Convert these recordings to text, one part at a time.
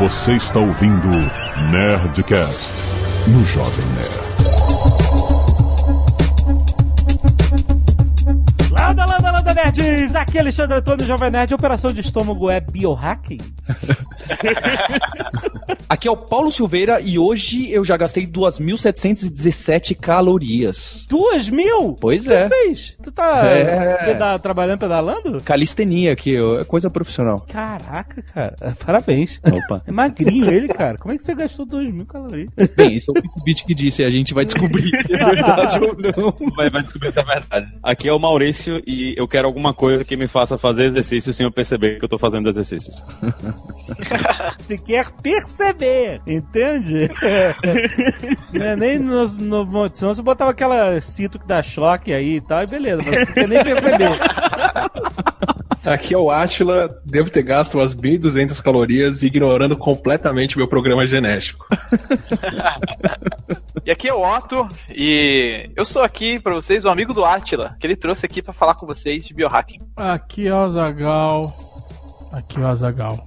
Você está ouvindo Nerdcast no Jovem Nerd. Landa, landa, landa, nerds! Aqui é Alexandre Antônio, Jovem Nerd. Operação de estômago é biohacking? Aqui é o Paulo Silveira e hoje eu já gastei 2.717 calorias. Duas mil? Pois O que é. tu fez? Tu tá É. peda- trabalhando, pedalando? Calistenia aqui, é coisa profissional. Caraca, cara. Parabéns. Opa. É magrinho ele, cara. Como é que você gastou duas mil calorias? Bem, isso é o Fitbit que disse, a gente vai descobrir se é verdade ou não. Vai, vai descobrir se é verdade. Aqui é o Maurício e eu quero alguma coisa que me faça fazer exercício sem eu perceber que eu tô fazendo exercícios. Você quer perceber, entende? Não é nem no, no, senão você botava aquela cinto que dá choque aí e tal, e beleza, mas você nem perceber. Aqui é o Atila, devo ter gasto umas 1.200 calorias ignorando completamente meu programa genético. E aqui é o Otto, e eu sou aqui pra vocês o amigo do Atila, que ele trouxe aqui pra falar com vocês de biohacking. Aqui é o Azagal. Aqui é o Azagal.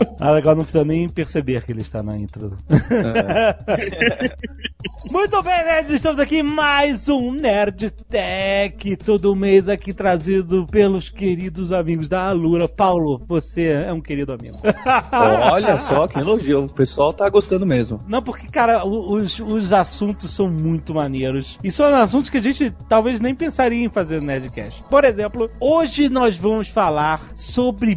Ah, legal, não precisa nem perceber que ele está na intro. Muito bem, nerds, estamos aqui em mais um Nerd Tech, todo mês aqui trazido pelos queridos amigos da Alura. Paulo, você é um querido amigo. Olha só, que elogio. O pessoal tá gostando mesmo. Não, porque, cara, os, os assuntos são muito maneiros. E são assuntos que a gente talvez nem pensaria em fazer no Nerdcast. Por exemplo, hoje nós vamos falar sobre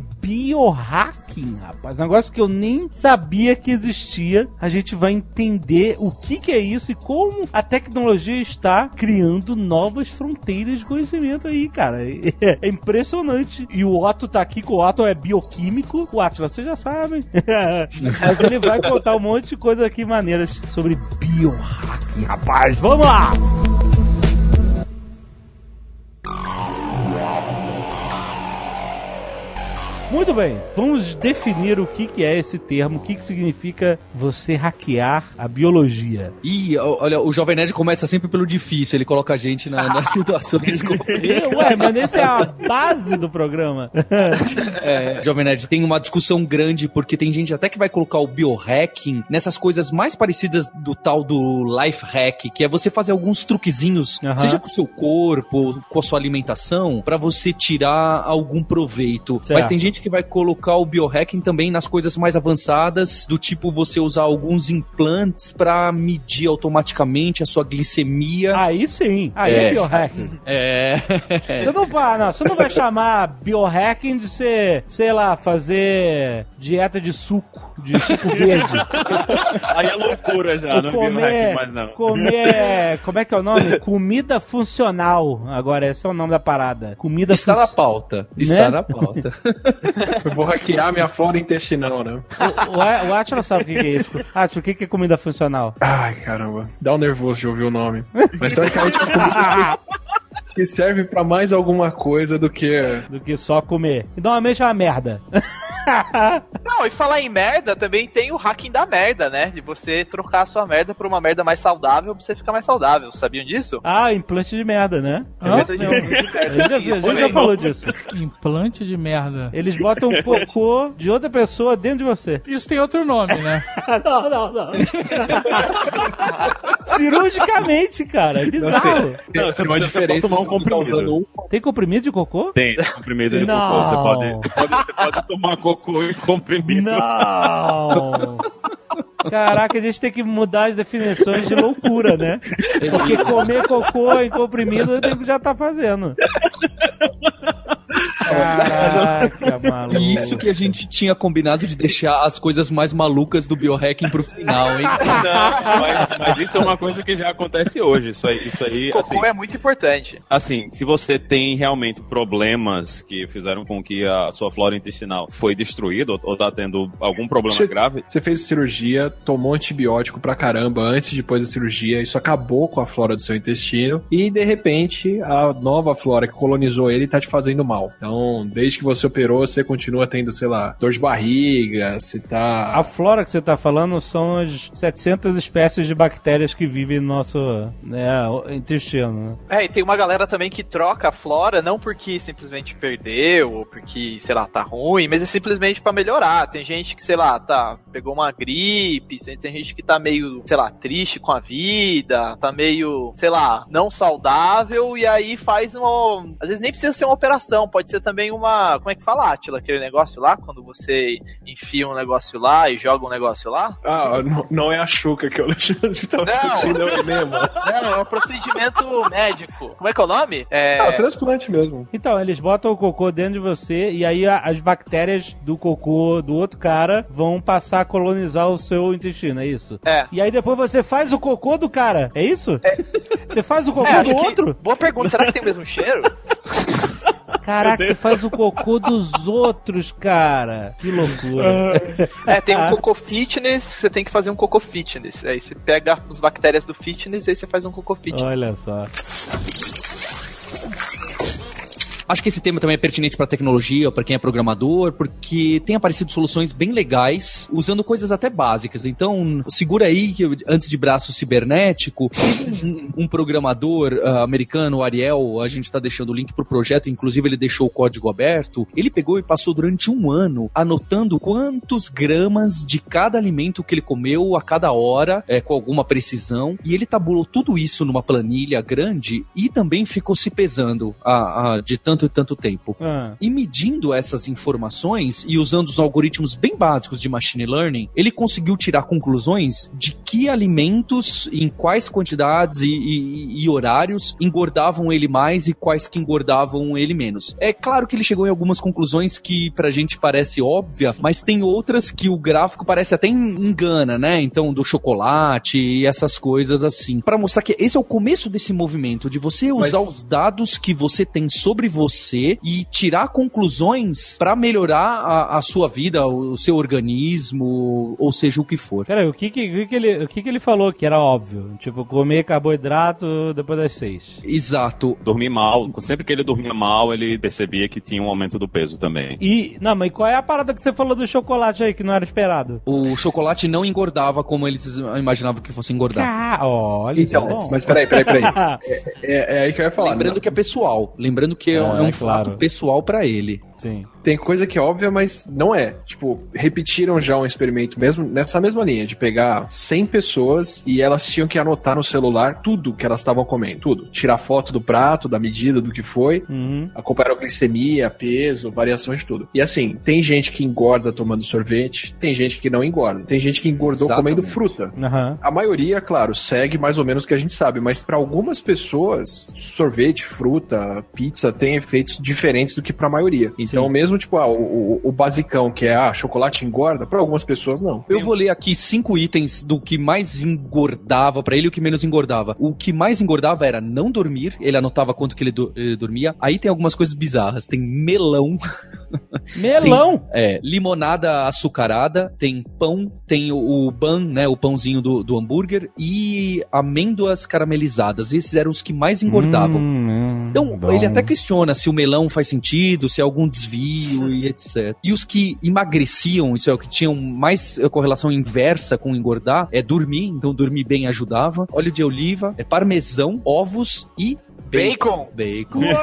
biohacking, rapaz. Negócio que eu nem sabia que existia. A gente vai entender o que, que é isso e como a tecnologia está criando novas fronteiras de conhecimento aí, cara. É impressionante. E o Otto tá aqui, que o Otto é bioquímico. O Atlas, vocês já sabem. Mas ele vai contar um monte de coisas aqui maneiras sobre biohacking, rapaz. Vamos lá! Muito bem, vamos definir o que, que é esse termo, o que, que significa você hackear a biologia. E olha, o Jovem Nerd começa sempre pelo difícil, ele coloca a gente na, nas situações como... E, Ué, mas esse é a base do programa. É, Jovem Nerd, tem uma discussão grande, porque tem gente até que vai colocar o biohacking nessas coisas mais parecidas do tal do life hack, que é você fazer alguns truquezinhos, Aham. seja com o seu corpo, com a sua alimentação, pra você tirar algum proveito. Certo. Mas tem gente que vai colocar o biohacking também nas coisas mais avançadas, do tipo você usar alguns implantes pra medir automaticamente a sua glicemia. Aí sim, aí é, É. biohacking. É. Você não, vai, não, você não vai chamar biohacking de ser, sei lá, fazer dieta de suco, de suco verde. Aí é loucura já, não é comer, biohacking mais não. comer, como é que é o nome? Comida funcional. Agora, esse é o nome da parada. Comida Está na pauta. Está Né? na pauta. Eu vou hackear minha flora intestinal, né? O, o, o Atila sabe o que que é isso. Atila, o que que é comida funcional? Ai, caramba. Dá um nervoso de ouvir o nome. Mas teoricamente é comida que serve pra mais alguma coisa do que. Do que só comer. E normalmente é uma merda. Não, e falar em merda, também tem o hacking da merda, né? De você trocar a sua merda por uma merda mais saudável pra você ficar mais saudável. Sabiam disso? Ah, implante de merda, né? Esse mesmo. A gente já, já falou disso. Implante de merda. Eles botam um cocô de outra pessoa dentro de você. Isso tem outro nome, né? não, não, não. Cirurgicamente, cara. É bizarro. Não, você, uma você pode tomar um tá comprimido. Tem comprimido de cocô? Tem, comprimido de Não. cocô. Você pode, pode- você pode tomar cocô e comprimido. Não! Caraca, a gente tem que mudar as definições de loucura, né? Porque comer cocô em comprimido o nego já tá fazendo. Caraca, maluco. E isso que a gente tinha combinado de deixar as coisas mais malucas do biohacking pro final, hein? Não, mas, mas isso é uma coisa que já acontece hoje. Isso aí, isso aí Cocô assim, é muito importante. assim, se você tem realmente problemas que fizeram com que a sua flora intestinal foi destruída ou, ou tá tendo algum problema Você- grave, Você fez cirurgia, tomou antibiótico pra caramba antes e depois da cirurgia, isso acabou com a flora do seu intestino e de repente a nova flora que colonizou ele tá te fazendo mal. Então, desde que você operou, você continua tendo, sei lá, dor de barriga, se tá. A flora que você tá falando são as 700 espécies de bactérias que vivem no nosso né, intestino. né? É, e tem uma galera também que troca a flora, não porque simplesmente perdeu, ou porque, sei lá, tá ruim, mas é simplesmente pra melhorar. Tem gente que, sei lá, tá, pegou uma gripe, tem gente que tá meio, sei lá, triste com a vida, tá meio, sei lá, não saudável, e aí faz uma. Às vezes nem precisa ser uma operação, pode ser também uma. Como é que fala, Atila? Aquele negócio lá, quando você enfia um negócio lá e joga um negócio lá? Ah, não, não é a Xuca que o Alexandre tava Não. discutindo, é o enema. Não, é um procedimento médico. Como é que é o nome? É. Ah, o transplante mesmo. Então, eles botam o cocô dentro de você e aí as bactérias do cocô do outro cara vão passar a colonizar o seu intestino, é isso? É. E aí depois você faz o cocô do cara, é isso? Você faz o cocô É, do que- outro? Boa pergunta, será que tem o mesmo cheiro? Caraca, você faz o cocô dos outros, cara. Que loucura. É, tem um cocô fitness, você tem que fazer um cocô fitness. Aí você pega as bactérias do fitness e aí você faz um cocô fitness. Olha só. Acho que esse tema também é pertinente para tecnologia, para quem é programador, porque tem aparecido soluções bem legais, usando coisas até básicas. Então, segura aí que antes de braço cibernético, um, um programador ah, americano, o Ariel, a gente está deixando o link pro projeto, inclusive ele deixou o código aberto. Ele pegou e passou durante um ano anotando quantos gramas de cada alimento que ele comeu a cada hora, é, com alguma precisão, e ele tabulou tudo isso numa planilha grande e também ficou se pesando a, a- de tanto e tanto tempo. Ah, E medindo essas informações e usando os algoritmos bem básicos de machine learning, ele conseguiu tirar conclusões de que alimentos, em quais quantidades e, e- e horários engordavam ele mais e quais que engordavam ele menos. É claro que ele chegou em algumas conclusões que pra gente parece óbvia, mas tem outras que o gráfico parece até en- engana, né? Então, do chocolate e essas coisas assim. Pra mostrar que esse é o começo desse movimento de você usar Mas- os dados que você tem sobre você e tirar conclusões pra melhorar a, a sua vida, o, o seu organismo, ou seja, o que for. Peraí, o que que, que que ele, o que que ele falou que era óbvio? Tipo, comer carboidrato depois das seis. Exato. Dormir mal. Sempre que ele dormia mal, ele percebia que tinha um aumento do peso também. E, não, mas qual é a parada que você falou do chocolate aí que não era esperado? O chocolate não engordava como eles imaginavam que fosse engordar. Ah, olha, isso é Então, bom. mas peraí, peraí, peraí. É, é aí que eu ia falar. Lembrando né? que é pessoal. Lembrando que é, Ah, é um é fato claro. pessoal pra ele. Sim. Tem coisa que é óbvia, mas não é. Tipo, repetiram já um experimento mesmo nessa mesma linha, de pegar 100 pessoas e elas tinham que anotar no celular tudo que elas estavam comendo, tudo. Tirar foto do prato, da medida, do que foi, Uhum. acompanhar a glicemia, peso, variações de tudo. E assim, tem gente que engorda tomando sorvete, tem gente que não engorda, tem gente que engordou Exatamente. comendo fruta. Aham. A maioria, claro, segue mais ou menos o que a gente sabe, mas para algumas pessoas, sorvete, fruta, pizza tem efeitos diferentes do que para a maioria. Então, mesmo tipo, ah, o, o, basicão que é ah, chocolate engorda, para algumas pessoas não. Eu vou ler aqui cinco itens do que mais engordava pra ele e o que menos engordava. O que mais engordava era não dormir, ele anotava quanto que ele, do- ele dormia. Aí tem algumas coisas bizarras. Tem melão, Melão! é, limonada açucarada, tem pão, tem o, o ban, né, o pãozinho do, do hambúrguer e amêndoas caramelizadas. Esses eram os que mais engordavam. Hum, Então, bom. ele até questiona se o melão faz sentido, se é algum desvio e etc. E os que emagreciam, isso é o que tinham mais eh, correlação inversa com engordar, é dormir, então dormir bem ajudava. Óleo de oliva, é parmesão, ovos e Bacon! Bacon.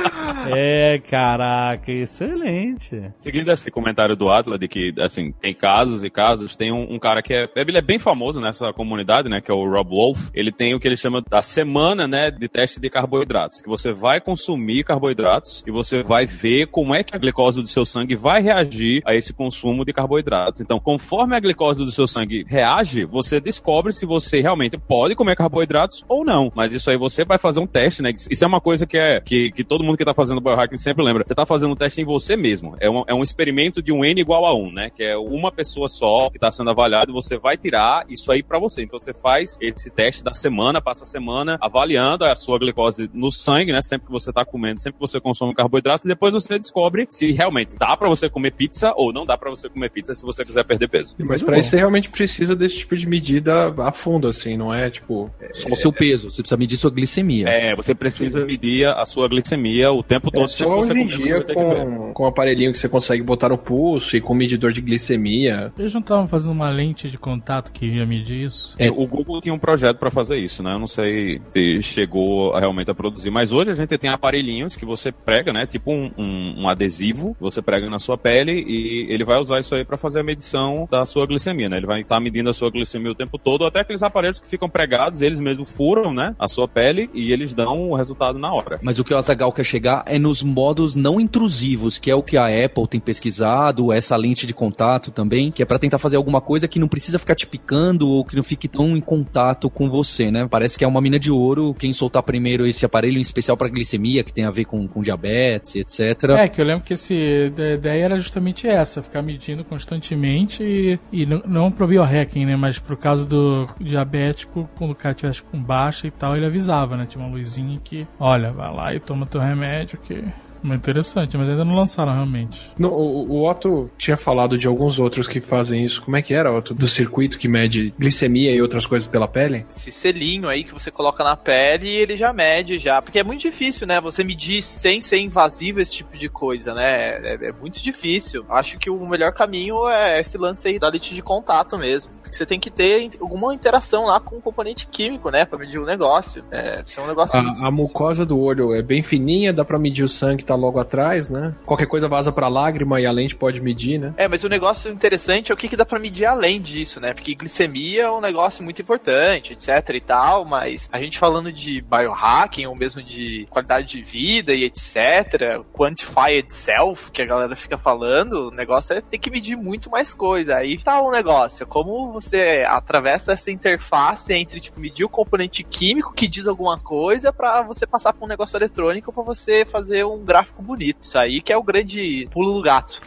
é, caraca, excelente. Seguindo esse comentário do Atlas de que, assim, tem casos e casos, tem um, um cara que é, ele é bem famoso nessa comunidade, né, que é o Rob Wolf. Ele tem o que ele chama da semana, né, de teste de carboidratos, que você vai consumir carboidratos e você vai ver como é que a glicose do seu sangue vai reagir a esse consumo de carboidratos. Então, conforme a glicose do seu sangue reage, você descobre se você realmente pode comer carboidratos ou não. Mas isso aí você vai fazer um teste, né? Isso é uma coisa que é que, que todo mundo que tá fazendo biohacking sempre lembra. Você tá fazendo um teste em você mesmo. É um, é um experimento de um N igual a 1, né? Que é uma pessoa só que tá sendo avaliada e você vai tirar isso aí pra você. Então você faz esse teste da semana, passa a semana avaliando a sua glicose no sangue, né? Sempre que você tá comendo, sempre que você consome carboidratos e depois você descobre se realmente dá pra você comer pizza ou não dá pra você comer pizza se você quiser perder peso. Mas para isso você realmente precisa desse tipo de medida a fundo, assim, não é tipo. Só o seu peso, você precisa medir sua glicemia. É, você precisa medir a sua glicemia o tempo tempo todo. É só hoje em dia com, com um aparelhinho que você consegue botar no pulso e com medidor de glicemia. Eles não estavam fazendo uma lente de contato que ia medir isso? É, o Google tinha um projeto pra fazer isso, né? Eu não sei se chegou a, realmente a produzir, mas hoje a gente tem aparelhinhos que você prega, né? Tipo um, um- um adesivo, você prega na sua pele e ele vai usar isso aí pra fazer a medição da sua glicemia, né? Ele vai estar medindo a sua glicemia o tempo todo, até aqueles aparelhos que ficam pregados, eles mesmos furam, né? A sua pele e eles dão o resultado na hora. Mas o que o Azagal quer chegar é nos modos não intrusivos, que é o que a Apple tem pesquisado, essa lente de contato também, que é pra tentar fazer alguma coisa que não precisa ficar te picando ou que não fique tão em contato com você, né? Parece que é uma mina de ouro quem soltar primeiro esse aparelho em especial pra glicemia, que tem a ver com, com diabetes, etc. É, que eu lembro que esse, a ideia era justamente essa, ficar medindo constantemente e, e não, não pro biohacking, né? Mas pro caso do diabético, quando o cara tivesse com baixa e tal, ele avisava, né? Tinha uma luzinha que, olha, vai lá e toma teu remédio que... Muito interessante, mas ainda não lançaram realmente. No, o, o Otto tinha falado de alguns outros que fazem isso. Como é que era, Otto? Do circuito que mede glicemia e outras coisas pela pele? Esse selinho aí que você coloca na pele e ele já mede já. Porque é muito difícil, né? Você medir sem ser invasivo esse tipo de coisa, né? É, é muito difícil. Acho que o melhor caminho é esse lance aí da lente de contato mesmo. Porque você tem que ter alguma interação lá com o componente químico, né? Pra medir o negócio. É, é um negócio A, a mucosa do olho é bem fininha, dá pra medir o sangue que tá logo atrás, né? Qualquer coisa vaza pra lágrima e a lente pode medir, né? É, mas o negócio interessante é o que, que dá pra medir além disso, né? Porque glicemia é um negócio muito importante, etc e tal, mas a gente falando de biohacking ou mesmo de qualidade de vida e etc, quantify itself, que a galera fica falando, o negócio é ter que medir muito mais coisa. Aí tá o negócio, é como você atravessa essa interface entre, tipo, medir o componente químico que diz alguma coisa pra você passar pra um negócio eletrônico pra você fazer um gráfico bonito. Isso aí que é o grande pulo do gato.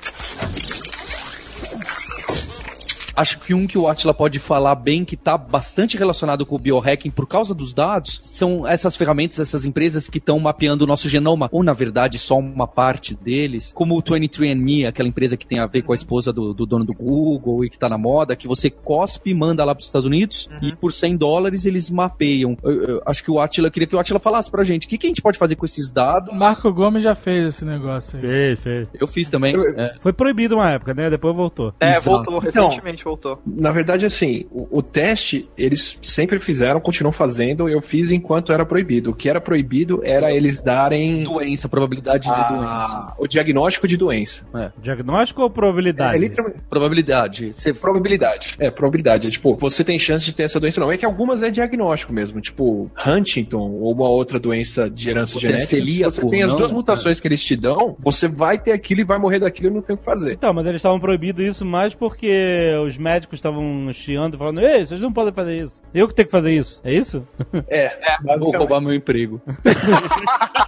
Acho que um que o Atila pode falar bem, que tá bastante relacionado com o biohacking por causa dos dados, são essas ferramentas, essas empresas que estão mapeando o nosso genoma, ou na verdade só uma parte deles, como o 23andMe, aquela empresa que tem a ver com a esposa do, do dono do Google e que tá na moda, que você cospe e manda lá pros Estados Unidos e por 100 dólares eles mapeiam. Eu- eu acho que o Atila, queria que o Atila falasse pra gente, o que, que a gente pode fazer com esses dados? O Marco Gomes já fez esse negócio aí. Sei, sei. Eu fiz também. Eu- é. Foi proibido uma época, né? Depois voltou. É, Exato. voltou, Então, voltou. Na verdade, assim, o, o teste eles sempre fizeram, continuam fazendo, eu fiz enquanto era proibido. O que era proibido era eles darem Doença, probabilidade de a- doença. o diagnóstico de doença. Diagnóstico ou probabilidade? É, literalmente, Probabilidade. Você probabilidade. É, probabilidade. É, tipo, você tem chance de ter essa doença ou não. É que algumas é diagnóstico mesmo, tipo Huntington ou uma outra doença de herança Você é genética. celíaco, você tem as não? duas mutações que eles te dão, você vai ter aquilo e vai morrer daquilo e não tem o que fazer. Então, mas eles estavam proibindo isso mais porque os médicos estavam chiando, falando, ei, vocês não podem fazer isso. Eu que tenho que fazer isso. É isso? É, Vou basicamente. roubar meu emprego.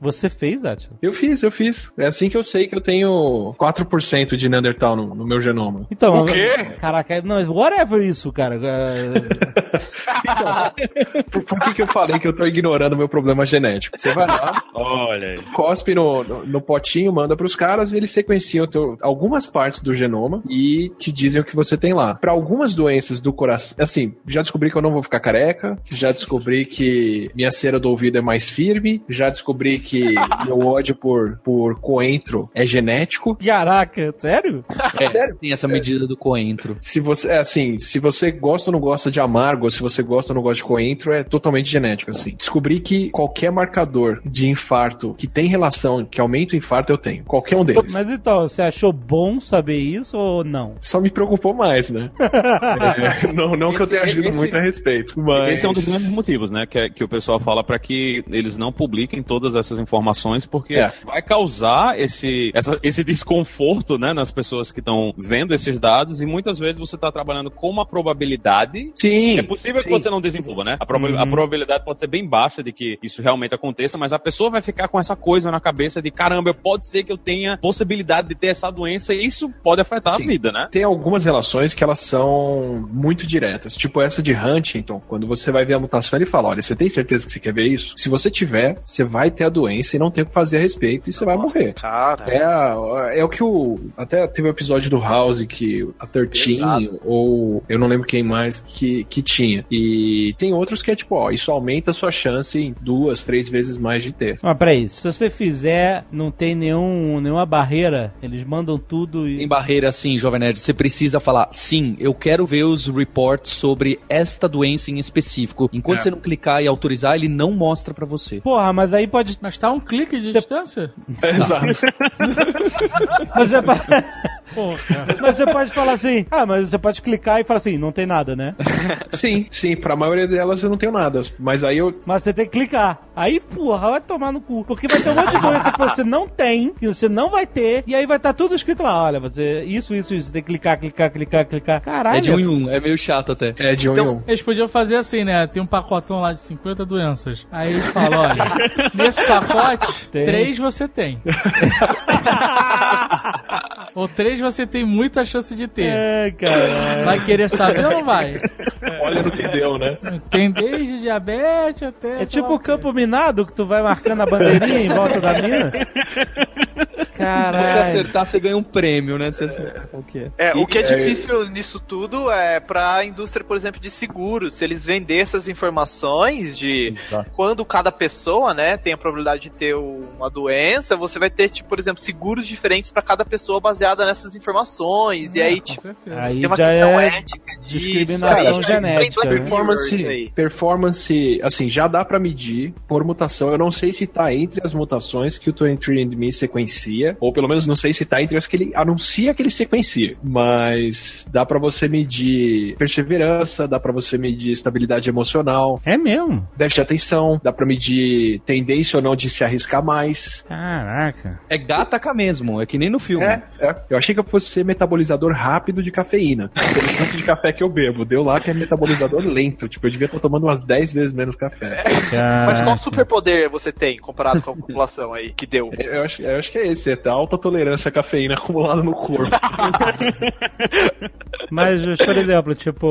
Você fez, Atila? Eu fiz, eu fiz. É assim que eu sei que eu tenho 4% de Neandertal no, no meu genoma. Então, O quê? Caraca, não, whatever isso, cara. É, Por, por que, que eu falei que eu tô ignorando o meu problema genético? Você vai lá, Olha aí. cospe no, no, no potinho, manda pros caras e eles sequenciam teu- algumas partes do genoma e te dizem o que você tem lá. Pra algumas doenças do coração, assim, já descobri que eu não vou ficar careca, já descobri que minha cera do ouvido é mais firme, já descobri que meu ódio por, por coentro é genético. Caraca, sério? É, Sério? Tem essa medida do coentro. Se você, é assim, se você gosta ou não gosta de amargo, ou se você gosta ou não gosta de coentro, é totalmente genético, assim. Descobri que qualquer marcador de infarto que tem relação, que aumenta o infarto, eu tenho. Qualquer um deles. Mas então, você achou bom saber isso ou não? Só me preocupou mais, né? É, não não que eu tenha agido esse- muito a respeito. Mas... Esse é um dos grandes motivos, né? Que, é- que o pessoal fala para que eles não publiquem todas essas informações, porque É. vai causar esse, essa- esse desconforto, né, nas pessoas que estão vendo esses dados e muitas vezes você está trabalhando com uma probabilidade. Sim. É possível que sim. você não desenvolva, né? A, proba- Uhum. a probabilidade pode ser bem baixa de que isso realmente aconteça, mas a pessoa vai ficar com essa coisa na cabeça de caramba, pode ser que eu tenha possibilidade de ter essa doença e isso pode afetar Sim. a vida, né? Tem algumas relações que elas são muito diretas. Tipo essa de Huntington, quando você vai ver a mutação, ele fala: olha, você tem certeza que você quer ver isso? Se você tiver, você vai ter a doença. e não tem o que fazer a respeito e você vai morrer. Cara. É, a- é o que o. Até teve o episódio do House que a 13, Exato. ou eu não lembro quem mais que, que tinha. E tem outros que é tipo, ó, isso aumenta a sua chance em duas, três vezes mais de ter. Mas peraí, se você fizer, não tem nenhum, nenhuma barreira, eles mandam tudo Em e. barreira, assim, Jovem Nerd, você precisa falar, sim, eu quero ver os reports sobre esta doença em específico. Enquanto É. você não clicar e autorizar, ele não mostra pra você. Porra, mas aí pode. Mas tá um clique de distância? Exato. Mas você, pode... Porra. mas você pode falar assim, ah, mas você pode clicar e falar assim, não tem nada, né? sim, sim, pra maioria delas eu não tenho nada. Mas aí eu. Mas você tem que clicar. Aí, porra, vai tomar no cu. Porque vai ter um monte de doença que você não tem, que você não vai ter, e aí vai estar tudo escrito lá. Olha, você. Isso, isso, isso. Você tem que clicar, clicar, clicar, clicar. Caralho. É de um em um, é meio chato até. É de um Então, em um. Eles podiam fazer assim, né? Tem um pacotão lá de 50 doenças. Aí eles falam, olha, nesse pacote, Tem. três você tem. Ou três você tem muita chance de ter. É, cara. Vai querer saber ou não vai? Olha no que deu, né? Tem desde diabetes até. É tipo o campo minado que tu vai marcando a bandeirinha em volta da mina. Se você Caralho. acertar, você ganha um prêmio, né? Você acertar qual que é. É, o que é É. difícil nisso tudo é pra indústria, por exemplo, de seguros. Se eles vender essas informações de Exato. quando cada pessoa, né, tem a probabilidade de ter uma doença, você vai ter, tipo, por exemplo, seguros diferentes pra cada pessoa baseada nessas informações. e aí, tipo. Aí tem uma já questão é ética disso. discriminação aí, genética, tem né? Performance, performance, assim, já dá pra medir por mutação. Eu não sei se tá entre as mutações que o 23andMe sequencia, ou pelo menos não sei se tá entre as que ele anuncia que ele sequencia. Mas dá pra você medir perseverança, dá pra você medir estabilidade emocional, É mesmo? déficit de atenção, dá pra medir tendência ou não de se arriscar mais. Caraca. É gataca mesmo, é que nem no filme. É, é. Eu achei que fosse ser metabolizador rápido de cafeína. Pelo tanto de café que eu bebo. Deu lá que é metabolizador lento. Tipo, eu devia estar tomando umas 10 vezes menos café. Mas qual superpoder você tem comparado com a população aí que deu? Eu acho, eu acho que é esse, é a alta tolerância à cafeína acumulada no corpo. Mas, por exemplo, tipo,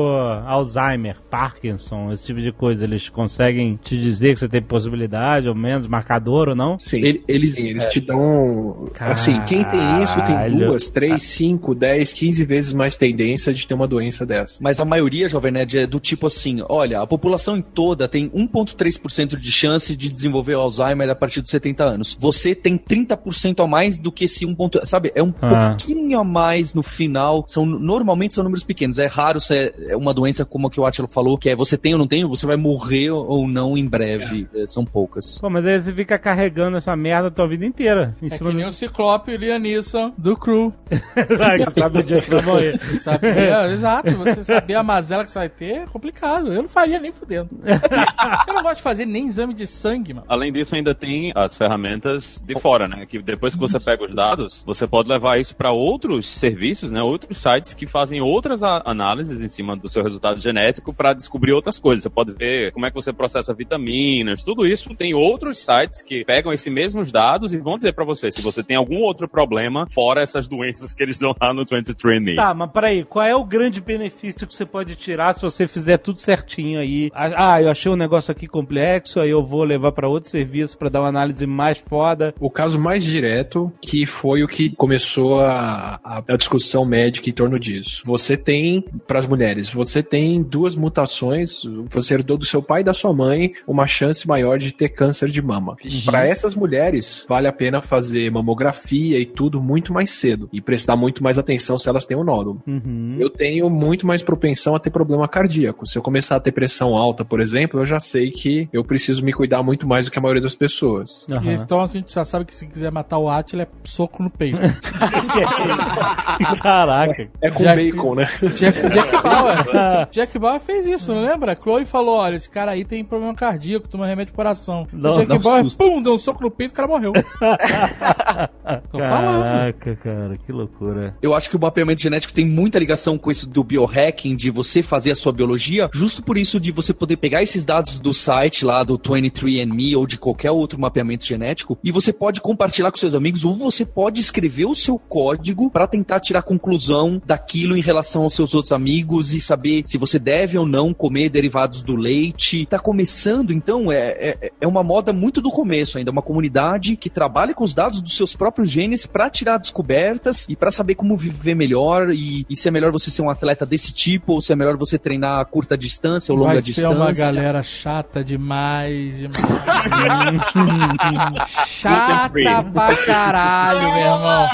Alzheimer, Parkinson, esse tipo de coisa, eles conseguem te dizer que você tem possibilidade, ou menos, marcador ou não? Sim, Ele- eles- sim, eles te dão. Assim, quem tem isso tem Caralho. duas, três, cinco, dez, quinze vezes mais tendência de ter uma doença dessa. Mas a maioria, Jovem Nerd, é do tipo assim: olha, a população em toda tem 1,3% de chance de desenvolver Alzheimer a partir dos 70 anos. Você tem 30% a mais do que esse 1. ponto- Sabe? É um Ah. pouquinho a mais no final. São, normalmente são números pequenos. É raro ser é uma doença como a que o Atila falou, que é você tem ou não tem, você vai morrer ou não em breve. É, são poucas. Pô, mas aí você fica carregando essa merda a tua vida inteira. Em É cima que nem do... o Ciclope e Neeson do Crew. que sabe o dia que vai morrer. Saber, é, exato, você saber a mazela que você vai ter é complicado. Eu não faria nem fudendo. Eu não gosto de fazer nem exame de sangue, mano. Além disso, ainda tem as ferramentas de fora, né? Que depois que você pega os dados, você pode levar isso para outros serviços, né? Outros sites que fazem outras análises em cima do seu resultado genético para descobrir outras coisas. Você pode ver como é que você processa vitaminas, tudo isso. Tem outros sites que pegam esses mesmos dados e vão dizer para você se você tem algum outro problema fora essas doenças que eles dão lá no 23andMe. Tá, mas peraí, qual é o grande benefício que você pode tirar se você fizer tudo certinho aí? Ah, eu achei um negócio aqui complexo, aí eu vou levar pra outro serviço pra dar uma análise mais foda. O caso mais direto, que foi o que começou a, a, a discussão médica em torno disso. Você tem, para as mulheres, você tem duas mutações, você herdou do seu pai e da sua mãe uma chance maior de ter câncer de mama. Para essas mulheres, vale a pena fazer mamografia e tudo muito mais cedo e prestar muito mais atenção se elas têm um nódulo. Uhum. Eu tenho muito mais propensão a ter problema cardíaco. Se eu começar a ter pressão alta, por exemplo, eu já sei que eu preciso me cuidar muito mais do que a maioria das pessoas. E Então a gente já sabe que se quiser matar o Atila é soco no peito. Caraca. É com Jack- bacon, né? Jack, Jack Bauer. Jack Bauer fez isso, não lembra? Chloe falou: olha, esse cara aí tem problema cardíaco, toma remédio de coração. Não, Jack um Bauer, susto. pum, deu um soco no peito e o cara morreu. Tô falando. Caraca, cara, que loucura. Eu acho que o mapeamento genético tem muita ligação com isso do biohacking, de você fazer a sua biologia, justo por isso de você poder pegar esses dados do site lá do 23andMe ou de qualquer outro mapeamento genético e você pode compartilhar com seus amigos ou você pode escrever o seu código para tentar tirar conclusão daquilo em relação aos seus outros amigos e saber se você deve ou não comer derivados do leite. Tá começando, então, é, é, é uma moda muito do começo ainda, uma comunidade que trabalha com os dados dos seus próprios genes para tirar descobertas e para saber como viver melhor e, e se é melhor você ser um atleta desse tipo ou se é melhor você treinar a curta distância ou longa Vai distância. ser uma galera chata demais, demais. chata pra caralho, meu irmão.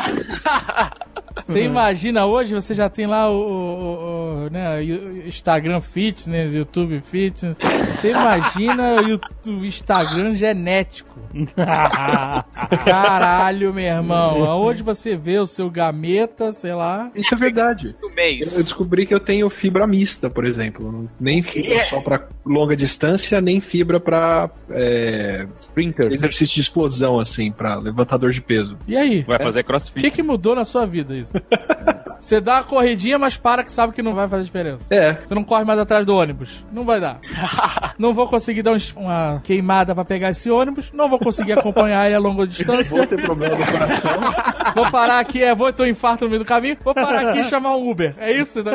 Você imagina hoje, você já tem lá o, o- o- né, Instagram Fitness, YouTube Fitness. Você imagina o YouTube- Instagram genético. Caralho, meu irmão. Aonde você vê o seu gameta, sei lá. Isso é verdade. Eu descobri que eu tenho fibra mista, por exemplo. Nem fibra só pra longa distância, nem fibra pra é, Sprinter. exercício de explosão, assim, pra levantador de peso. E aí? Vai fazer O crossfit. que, que mudou na sua vida isso? Você dá uma corridinha, mas para que sabe que não vai fazer diferença. É, Você não corre mais atrás do ônibus. Não vai dar. Não vou conseguir dar uma queimada pra pegar esse ônibus. Não vou conseguir acompanhar ele a longa distância. vou ter problema no coração. Vou parar aqui, é, vou ter um infarto no meio do caminho. Vou parar aqui e chamar um Uber. É isso? Né?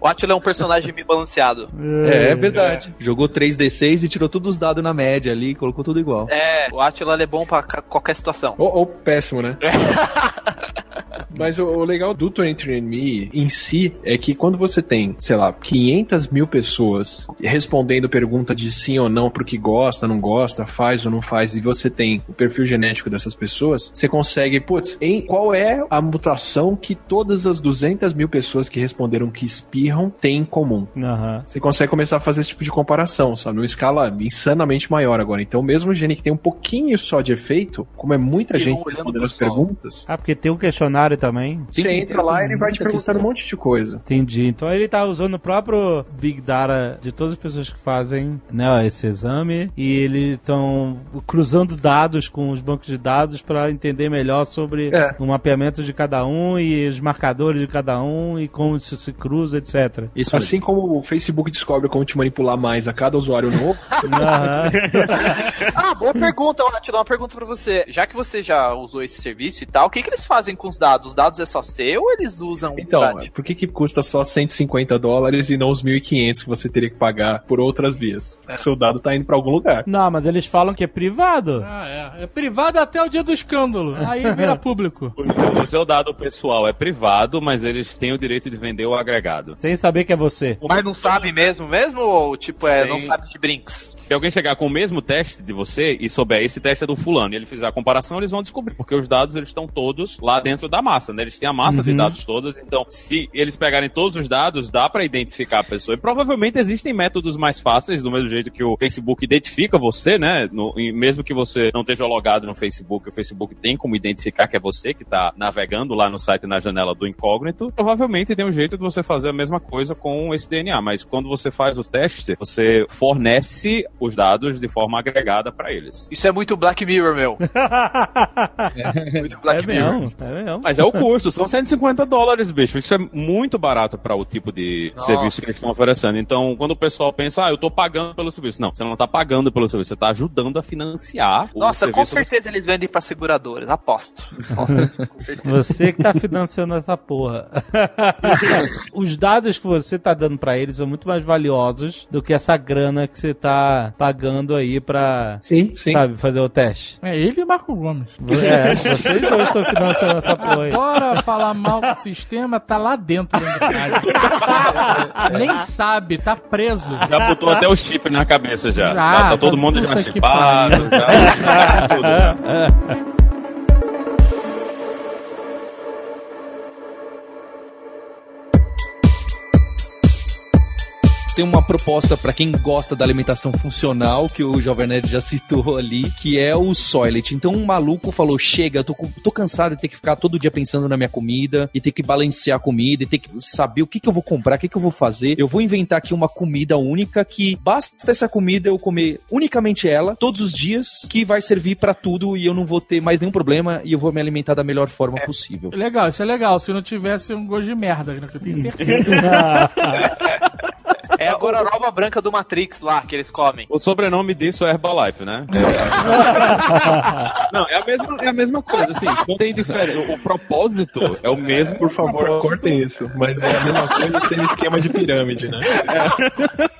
O Attila é um personagem meio balanceado. É, é verdade. Jogou 3D6 e tirou todos os dados na média ali, colocou tudo igual. É, o Attila ele é bom pra qualquer situação. Ou, ou péssimo, né? Mas o, o legal do 23andMe em si é que quando você tem, sei lá, 500 mil pessoas respondendo pergunta de sim ou não porque gosta, não gosta, faz ou não faz, e você tem o perfil genético dessas pessoas, você consegue, putz, em qual é a mutação que todas as 200 mil pessoas que responderam que espirram têm em comum? Aham. Você consegue começar a fazer esse tipo de comparação, sabe? Numa escala insanamente maior agora. Então, mesmo gene que tem um pouquinho só de efeito, como é muita E gente respondendo pro as perguntas, Ah, porque tem um questionário também. você Tem- entra lá e ele vai te perguntando questão. um monte de coisa. Entendi. Então ele tá usando o próprio Big Data de todas as pessoas que fazem né, esse exame e eles estão cruzando dados com os bancos de dados para entender melhor sobre É. o mapeamento de cada um e os marcadores de cada um e como isso se cruza, etc. Isso Assim como o Facebook descobre como te manipular mais a cada usuário novo, Aham. Ah, boa pergunta, Attila. Uma pergunta pra você. Já que você já usou esse serviço e tal, o que, que eles fazem com os dados? Os dados é só seu ou eles usam então, pra- tipo, por que que custa só 150 dólares e não os 1.500 que você teria que pagar por outras vias? Seu dado tá indo pra algum lugar. Não, mas eles falam que é privado. Ah, é. É privado até o dia do escândalo. Aí vira público. O seu, o seu dado pessoal é privado, mas eles têm o direito de vender o agregado. Sem saber que é você. Mas não sabe mesmo, mesmo? Ou tipo, é, Sim. não sabe de brinks? Se alguém chegar com o mesmo teste de você e souber esse teste é do fulano e ele fizer a comparação, eles vão descobrir, porque os dados eles estão todos lá dentro da massa, né? Eles têm a massa de dados todas, então se eles pegarem todos os dados, dá pra identificar a pessoa. E provavelmente existem métodos mais fáceis, do mesmo jeito que o Facebook identifica você, né? No- e mesmo que você não esteja logado no Facebook, o Facebook tem como identificar que é você que tá navegando lá no site na janela do incógnito. Provavelmente tem um jeito de você fazer a mesma coisa com esse DNA, mas quando você faz o teste, você fornece os dados de forma agregada pra eles. Isso é muito Black Mirror, meu. muito Black é Mirror. mesmo, é mesmo. Mas é o custo, são 150 dólares, bicho. Isso é muito barato para o tipo de Nossa. serviço que eles estão oferecendo. Então, quando o pessoal pensa, ah, eu tô pagando pelo serviço. Não, você não tá pagando pelo serviço, você tá ajudando a financiar o Nossa, com certeza eles vendem pra seguradoras, aposto. Aposto, com certeza. Você que tá financiando essa porra. Os dados que você tá dando pra eles são muito mais valiosos do que essa grana que você tá pagando aí pra, Sim, sim. sabe, fazer o teste. É ele e Marco Gomes. É, vocês dois estão financiando essa porra Agora falar mal do sistema tá lá dentro dentro de casa. Nem sabe, tá preso. Já botou até o chip na cabeça já. Já, tá, tá todo mundo já chipado. Já, já tudo já. Tem uma proposta pra quem gosta da alimentação funcional, que o Jovem Nerd já citou ali, que é o Soylent. Então um maluco falou: chega, eu tô, com- tô cansado de ter que ficar todo dia pensando na minha comida, e ter que balancear a comida, e ter que saber o que, que eu vou comprar, o que, que eu vou fazer. Eu vou inventar aqui uma comida única que basta essa comida eu comer unicamente ela, todos os dias, que vai servir pra tudo e eu não vou ter mais nenhum problema e eu vou me alimentar da melhor forma possível. Legal, isso é legal. Se não tivesse um gosto de merda, né, que eu tenho certeza. É a gororoba branca do Matrix lá, que eles comem. O sobrenome disso é Herbalife, né? Não, é a mesma, é a mesma coisa, assim, não tem diferença. O propósito é o mesmo. Por favor, cortem isso. Mas é a mesma coisa sendo esquema de pirâmide, né?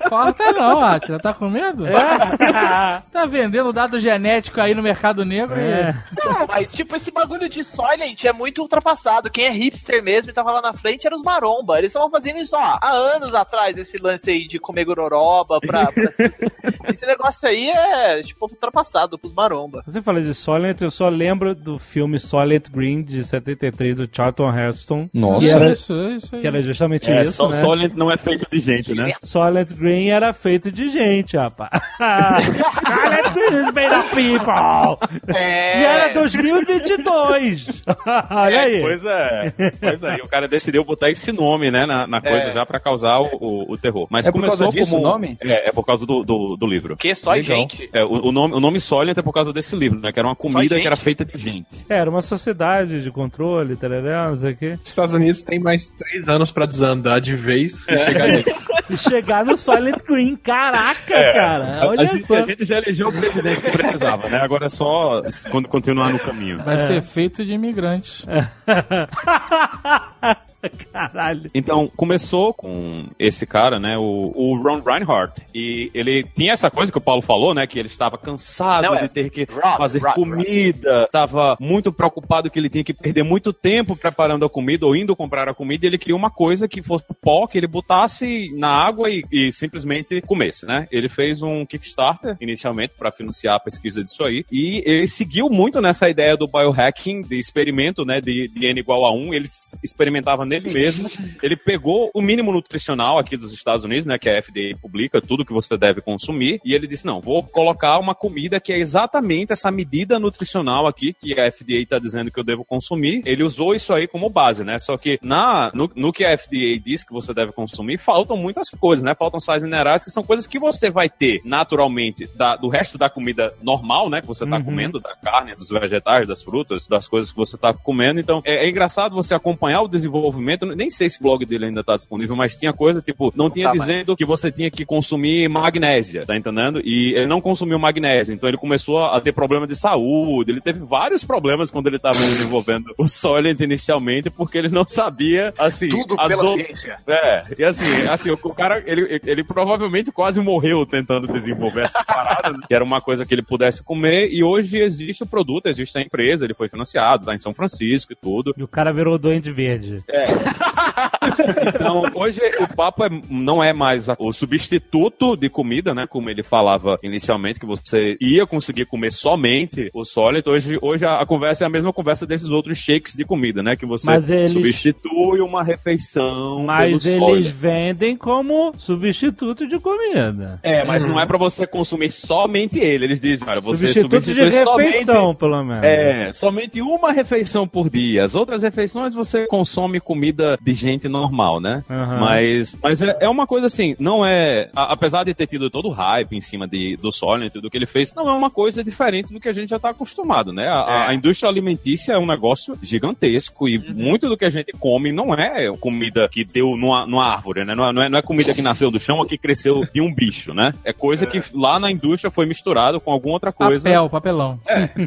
Corta não, Atila. Tá com medo? Tá vendendo dado genético aí no mercado negro É. Não, mas tipo, esse bagulho de Soylent é muito ultrapassado. Quem é hipster mesmo e tava lá na frente era os maromba. Eles estavam fazendo isso ó, há anos atrás, esse lance aí de comer gororoba pra... pra- esse negócio aí é, tipo, ultrapassado pros maromba. Você fala de Solent, eu só lembro do filme Solent Green de 73 do Charlton Heston. Nossa. Que era, Isso, isso aí. que era justamente É, isso, só, né? Solent não é feito de gente, né? Solent Green era feito de gente, rapaz. Solent Green is made of people. É... E era 2022. Olha aí. Pois é. Pois é. E o cara decidiu botar esse nome, né, na, na coisa É. já pra causar o, o, o terror. Mas É por começou causa disso como o nome? É, é por causa do, do, do livro. Que só Legal. gente. É, o, o nome, o nome Solent é por causa desse livro, né? Que era uma comida gente? que era feita de gente. Era uma sociedade de controle, tarará, não sei o quê. Os Estados Unidos tem mais três anos pra desandar de vez e chegar nisso. E chegar no Silent Green. Caraca, cara. É. A, a Olha gente, só. a gente já elegeu o presidente que precisava, né? Agora é só quando continuar no caminho. Vai ser feito de imigrantes. Caralho. Então, começou com esse cara, né, o, o Ron Reinhardt, e ele tinha essa coisa que o Paulo falou, né, que ele estava cansado Não, é de ter que Rob, fazer Rob, comida, estava muito preocupado que ele tinha que perder muito tempo preparando a comida ou indo comprar a comida, e ele queria uma coisa que fosse pó, que ele botasse na água e, e simplesmente comesse, né? Ele fez um Kickstarter, inicialmente, para financiar a pesquisa disso aí, e ele seguiu muito nessa ideia do biohacking, de experimento, né, de, de N igual a 1, ele experimentava nele mesmo, ele pegou o mínimo nutricional aqui dos Estados Unidos, né, que a FDA publica tudo que você deve consumir, e ele disse, não, vou colocar uma comida que é exatamente essa medida nutricional aqui que a FDA está dizendo que eu devo consumir. Ele usou isso aí como base, né? Só que na, no, no que a FDA diz que você deve consumir, faltam muitas coisas, né? Faltam sais minerais, que são coisas que você vai ter naturalmente da- do resto da comida normal, né? Que você tá Uhum. comendo, da carne, dos vegetais, das frutas, das coisas que você tá comendo. Então, é, é engraçado você acompanhar o desenvolvimento. Nem sei se o blog dele ainda tá disponível, mas tinha coisa, tipo, não tinha tá mais. dizendo que você tinha que consumir magnésia, tá entendendo? E ele não consumiu magnésia, então ele começou a ter problema de saúde. Ele teve vários problemas quando ele tava desenvolvendo o Solent inicialmente, porque ele não sabia, assim, Tudo pela ou- ciência. é, e assim, assim, o, o cara, ele, ele provavelmente quase morreu tentando desenvolver essa parada, né? que era uma coisa que ele pudesse comer, e hoje existe o produto, existe a empresa, ele foi financiado lá em São Francisco e tudo. E o cara virou doente verde. Então, hoje o papo é- não é mais a- o substituto de comida, né? Como ele falava inicialmente, que você ia conseguir comer somente o sólido. Hoje, hoje a, a conversa é a mesma conversa desses outros shakes de comida, né? Que você eles- substitui uma refeição Mas eles sólido. vendem como substituto de comida. É, mas não é pra você consumir somente ele. Eles dizem, olha, você substituto de substitui refeição, somente... pelo menos. É, somente uma refeição por dia. As outras refeições você consome comida de gente normal, né? Aham. Mas, mas é, é uma coisa assim, não é. a- apesar de ter tido todo o hype em cima de, do Solent e do que ele fez, não é uma coisa diferente do que a gente já tá acostumado, né? A, É. a indústria alimentícia é um negócio gigantesco e muito do que a gente come não é comida que deu numa, numa árvore, né? Não é, não é- não é comida que nasceu do chão ou que cresceu de um bicho, né? É coisa que lá na indústria foi misturado com alguma outra coisa. Papel, papelão.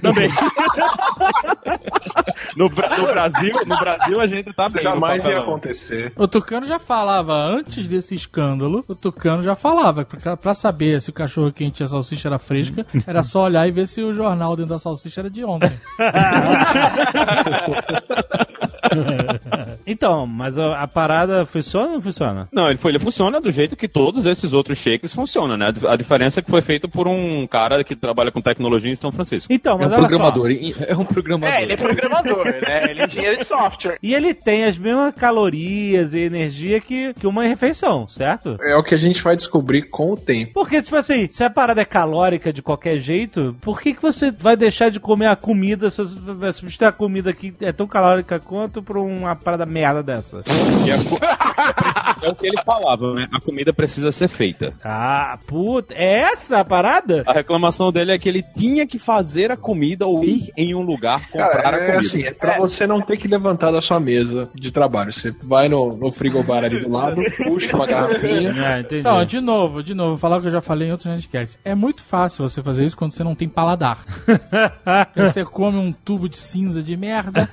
Também. no, Bra- no Brasil, no Brasil a gente tá Isso bem. jamais ia acontecer. O Tucano já falava, antes desse escândalo, o Tucano já falava, pra, pra saber se o cachorro quente e a salsicha era fresca, era só olhar e ver se o jornal dentro da salsicha era de ontem. Então, mas a, a parada funciona ou não funciona? Não, ele, foi, ele funciona do jeito que todos esses outros shakes funcionam, né? A diferença é que foi feito por um cara que trabalha com tecnologia em São Francisco. Então, É mas um olha programador. É um programador. É, ele é programador, né? Ele é engenheiro de software. só. E ele tem as mesmas calorias e energia que, que uma refeição, certo? É o que a gente vai descobrir com o tempo. Porque, tipo assim, se a parada é calórica de qualquer jeito, por que, que você vai deixar de comer a comida se você vai substituir a comida que é tão calórica quanto por uma parada merda dessa? A É o que ele falava, né? A comida precisa ser feita. Ah, puta. É essa a parada? A reclamação dele é que ele tinha que fazer a comida ou ir em um lugar comprar Cara, a é comida. assim, é pra você não ter que levantar da sua mesa de trabalho. Você vai no, no frigobar ali do lado, puxa uma garrafinha. É, entendi. Então, de novo, de novo, vou falar o que eu já falei em outros podcasts. É muito fácil você fazer isso quando você não tem paladar. Você come um tubo de cinza de merda.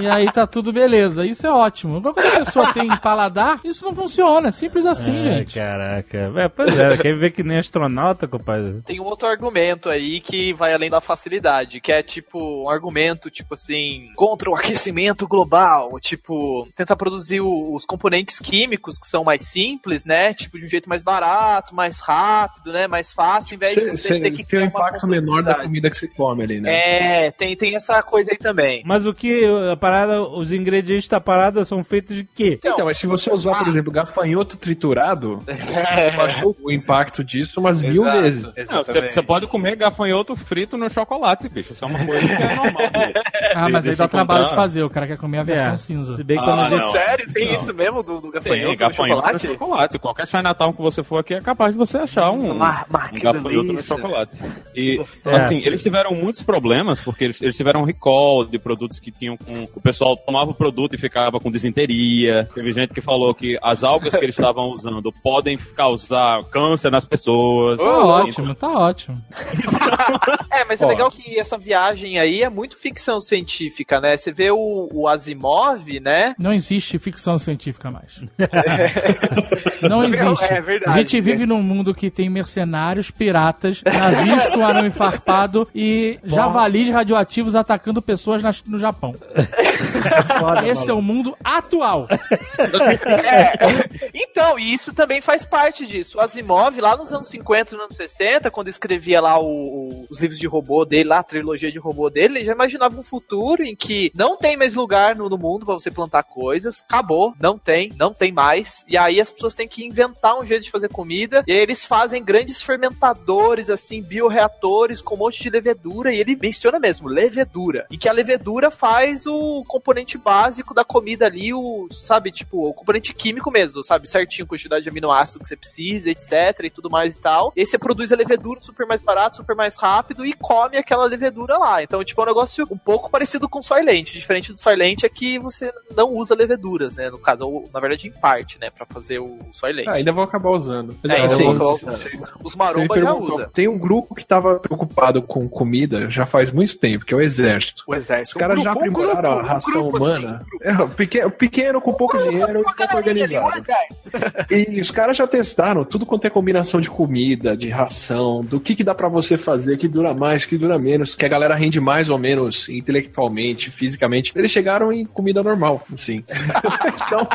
E, e aí tá tudo beleza. Isso é ótimo. Agora, quando a pessoa tem paladar, isso não funciona. É simples assim, Ai, gente. Caraca. É, pois é, quer ver que nem astronauta, compadre? Tem um outro argumento aí que vai além da facilidade, que é tipo um argumento tipo assim contra o aquecimento global, tipo tentar produzir o- os componentes químicos que são mais simples, né? Tipo de um jeito mais barato, mais rápido, né? Mais fácil, em vez de Você, ter que tem um impacto menor da comida que você come ali, né? É, tem, tem essa coisa aí também. Mas o que a parada, os ingredientes da parada são feitos de quê? Então, mas se você usar, por exemplo, gafanhoto triturado, você baixou o impacto disso umas mil Exato, vezes. Não, você, pode comer gafanhoto frito no chocolate, bicho. Isso é uma coisa que é normal. Ah, mas aí dá trabalho de fazer. O cara quer comer a versão É. cinza. Se bem que Ah, gente... Sério? Tem Não. isso mesmo do, do gafanhoto, Tem no gafanhoto chocolate? no chocolate. Qualquer Chinatown que você for aqui é capaz de você achar um, Mar- um gafanhoto no chocolate. E, É, assim, sim. eles tiveram muitos problemas, porque eles, eles tiveram recall de produtos que tinham com... O pessoal tomava o produto e ficava com disenteria. Teve gente que falou que as algas que eles estavam usando podem causar câncer nas pessoas. Tá ótimo, tá ótimo. É, mas é Ó. legal que essa viagem aí é muito ficção científica, né? Você vê o, o Asimov, né? Não existe ficção científica mais. Não existe. é verdade. A gente vive num mundo que tem mercenários, piratas, navios com arame farpado e javalis radioativos atacando pessoas nas- no Japão. Esse é o mundo atual. Então, e isso também faz parte disso. O Asimov, lá nos anos 50 e nos anos 60, quando escrevia lá o- o- os livros de robô dele, lá a trilogia de robô dele, ele já imaginava um futuro em que não tem mais lugar no, no mundo pra você plantar coisas, acabou, não tem, não tem mais. E aí as pessoas têm que inventar um jeito de fazer comida, e aí eles fazem grandes fermentadores, assim, bioreatores com um monte de levedura, e ele menciona mesmo, levedura. E que a levedura faz o componente básico da comida ali, o, sabe, tipo, o componente químico mesmo, sabe, certinho, quantidade de aminoácido que você precisa, etc, e tudo mais e tal. E aí você produz a levedura super mais barato, super mais rápido, e come aquela levedura lá. Então, tipo, é um negócio um pouco parecido com Soylent. Diferente do Soylent é que você não usa leveduras, né, no caso, ou, na verdade, em parte, né, pra fazer o Soylent. Ah, ainda vou acabar usando. É, Mas, ainda assim, vou Os maromba já usa. Tem um grupo que tava preocupado com comida já faz muito tempo, que é o exército. O Os exército. caras Um já um aprimoraram a ração grupo, humana. É, pequeno, pequeno com pouco dinheiro e pouco organizado. E os caras já testaram tudo quanto é combinação de comida, de ração, do que, que dá pra você fazer, que dura mais, que dura menos, que a galera rende mais ou menos intelectualmente, fisicamente. Eles chegaram em comida normal, assim. então,